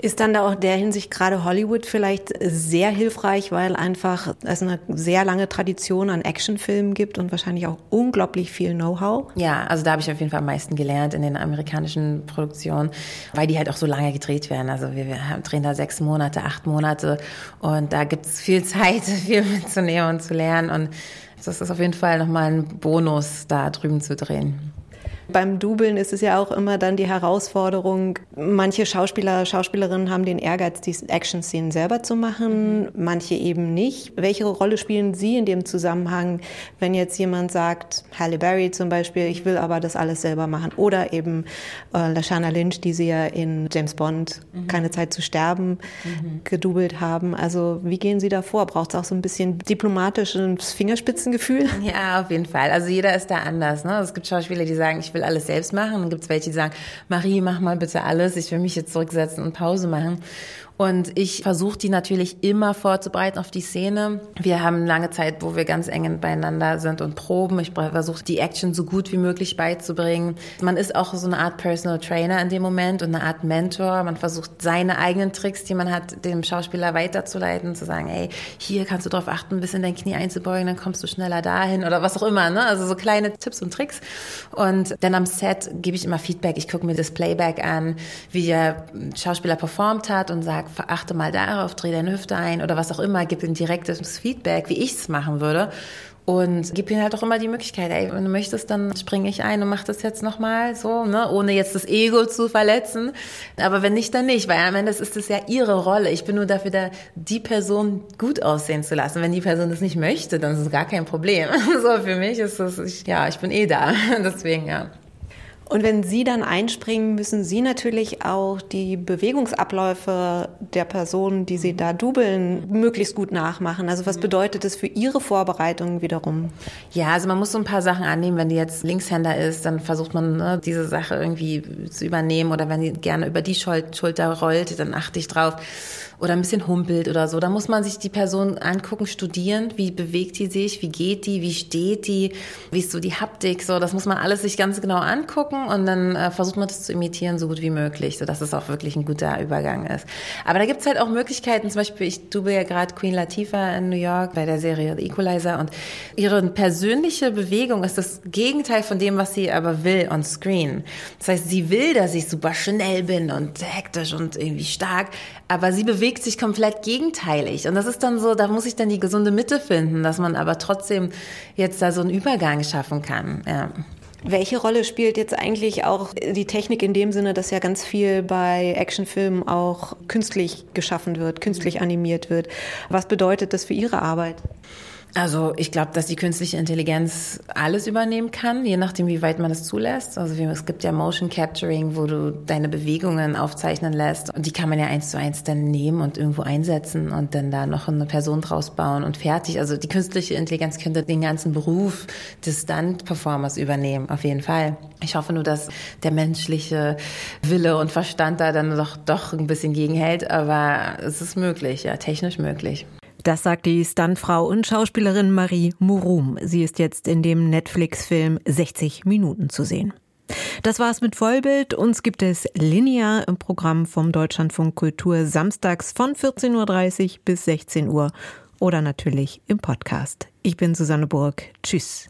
Ist dann da auch der Hinsicht gerade Hollywood vielleicht sehr hilfreich, weil einfach es eine sehr lange Tradition an Actionfilmen gibt und wahrscheinlich auch unglaublich viel Know-how? Ja, also da habe ich auf jeden Fall am meisten gelernt in den amerikanischen Produktionen, weil die halt auch so lange gedreht werden. Also wir, wir drehen da sechs Monate, acht Monate und da gibt es viel Zeit, [LAUGHS] viel mitzunehmen und zu lernen und das ist auf jeden Fall nochmal ein Bonus, da drüben zu drehen. Beim Dubeln ist es ja auch immer dann die Herausforderung, manche Schauspieler, Schauspielerinnen haben den Ehrgeiz, die Action-Szenen selber zu machen, manche eben nicht. Welche Rolle spielen Sie in dem Zusammenhang, wenn jetzt jemand sagt, Halle Berry zum Beispiel, ich will aber das alles selber machen oder eben äh, Lashana Lynch, die Sie ja in James Bond mhm. keine Zeit zu sterben mhm. gedubelt haben. Also wie gehen Sie da vor? Braucht es auch so ein bisschen diplomatisches Fingerspitzengefühl? Ja, auf jeden Fall. Also jeder ist da anders. Ne? Es gibt Schauspieler, die sagen, ich will will alles selbst machen. Dann gibt es welche, die sagen, Marie, mach mal bitte alles, ich will mich jetzt zurücksetzen und Pause machen. Und ich versuche die natürlich immer vorzubereiten auf die Szene. Wir haben lange Zeit, wo wir ganz eng beieinander sind und proben. Ich versuche die Action so gut wie möglich beizubringen. Man ist auch so eine Art Personal Trainer in dem Moment und eine Art Mentor. Man versucht seine eigenen Tricks, die man hat, dem Schauspieler weiterzuleiten, zu sagen, ey, hier kannst du darauf achten, ein bisschen dein Knie einzubeugen, dann kommst du schneller dahin oder was auch immer. Ne? Also so kleine Tipps und Tricks. Und dann am Set gebe ich immer Feedback. Ich gucke mir das Playback an, wie der Schauspieler performt hat und sage, achte mal darauf, dreh deine Hüfte ein oder was auch immer, gib ihm direktes Feedback, wie ich es machen würde. Und gib ihnen halt auch immer die Möglichkeit, ey, wenn du möchtest, dann springe ich ein und mach das jetzt nochmal so, ne, ohne jetzt das Ego zu verletzen. Aber wenn nicht, dann nicht, weil am Ende ist es ja ihre Rolle. Ich bin nur dafür da, die Person gut aussehen zu lassen. Wenn die Person das nicht möchte, dann ist es gar kein Problem. [LAUGHS] So, für mich ist es, ja, ich bin eh da. [LAUGHS] Deswegen, ja. Und wenn Sie dann einspringen, müssen Sie natürlich auch die Bewegungsabläufe der Personen, die Sie da dubeln, möglichst gut nachmachen. Also was mhm. bedeutet das für Ihre Vorbereitung wiederum? Ja, also man muss so ein paar Sachen annehmen. Wenn die jetzt Linkshänder ist, dann versucht man ne, diese Sache irgendwie zu übernehmen. Oder wenn die gerne über die Schulter rollt, dann achte ich drauf oder ein bisschen humpelt oder so. Da muss man sich die Person angucken, studieren, wie bewegt die sich, wie geht die, wie steht die, wie ist so die Haptik, so. Das muss man alles sich ganz genau angucken und dann äh, versucht man das zu imitieren, so gut wie möglich, sodass es auch wirklich ein guter Übergang ist. Aber da gibt's halt auch Möglichkeiten, zum Beispiel, ich tue ja gerade Queen Latifah in New York bei der Serie The Equalizer und ihre persönliche Bewegung ist das Gegenteil von dem, was sie aber will on screen. Das heißt, sie will, dass ich super schnell bin und hektisch und irgendwie stark, aber sie bewegt sich komplett gegenteilig. Und das ist dann so, da muss ich dann die gesunde Mitte finden, dass man aber trotzdem jetzt da so einen Übergang schaffen kann. Ja. Welche Rolle spielt jetzt eigentlich auch die Technik in dem Sinne, dass ja ganz viel bei Actionfilmen auch künstlich geschaffen wird, künstlich animiert wird? Was bedeutet das für Ihre Arbeit? Also ich glaube, dass die künstliche Intelligenz alles übernehmen kann, je nachdem, wie weit man es zulässt. Also es gibt ja Motion Capturing, wo du deine Bewegungen aufzeichnen lässt. Und die kann man ja eins zu eins dann nehmen und irgendwo einsetzen und dann da noch eine Person draus bauen und fertig. Also die künstliche Intelligenz könnte den ganzen Beruf des Stunt-Performers übernehmen, auf jeden Fall. Ich hoffe nur, dass der menschliche Wille und Verstand da dann doch, doch ein bisschen gegenhält, aber es ist möglich, ja, technisch möglich. Das sagt die Stuntfrau und Schauspielerin Marie Murum. Sie ist jetzt in dem Netflix-Film 60 Minuten zu sehen. Das war's mit Vollbild. Uns gibt es linear im Programm vom Deutschlandfunk Kultur samstags von 14.30 Uhr bis 16 Uhr oder natürlich im Podcast. Ich bin Susanne Burg. Tschüss.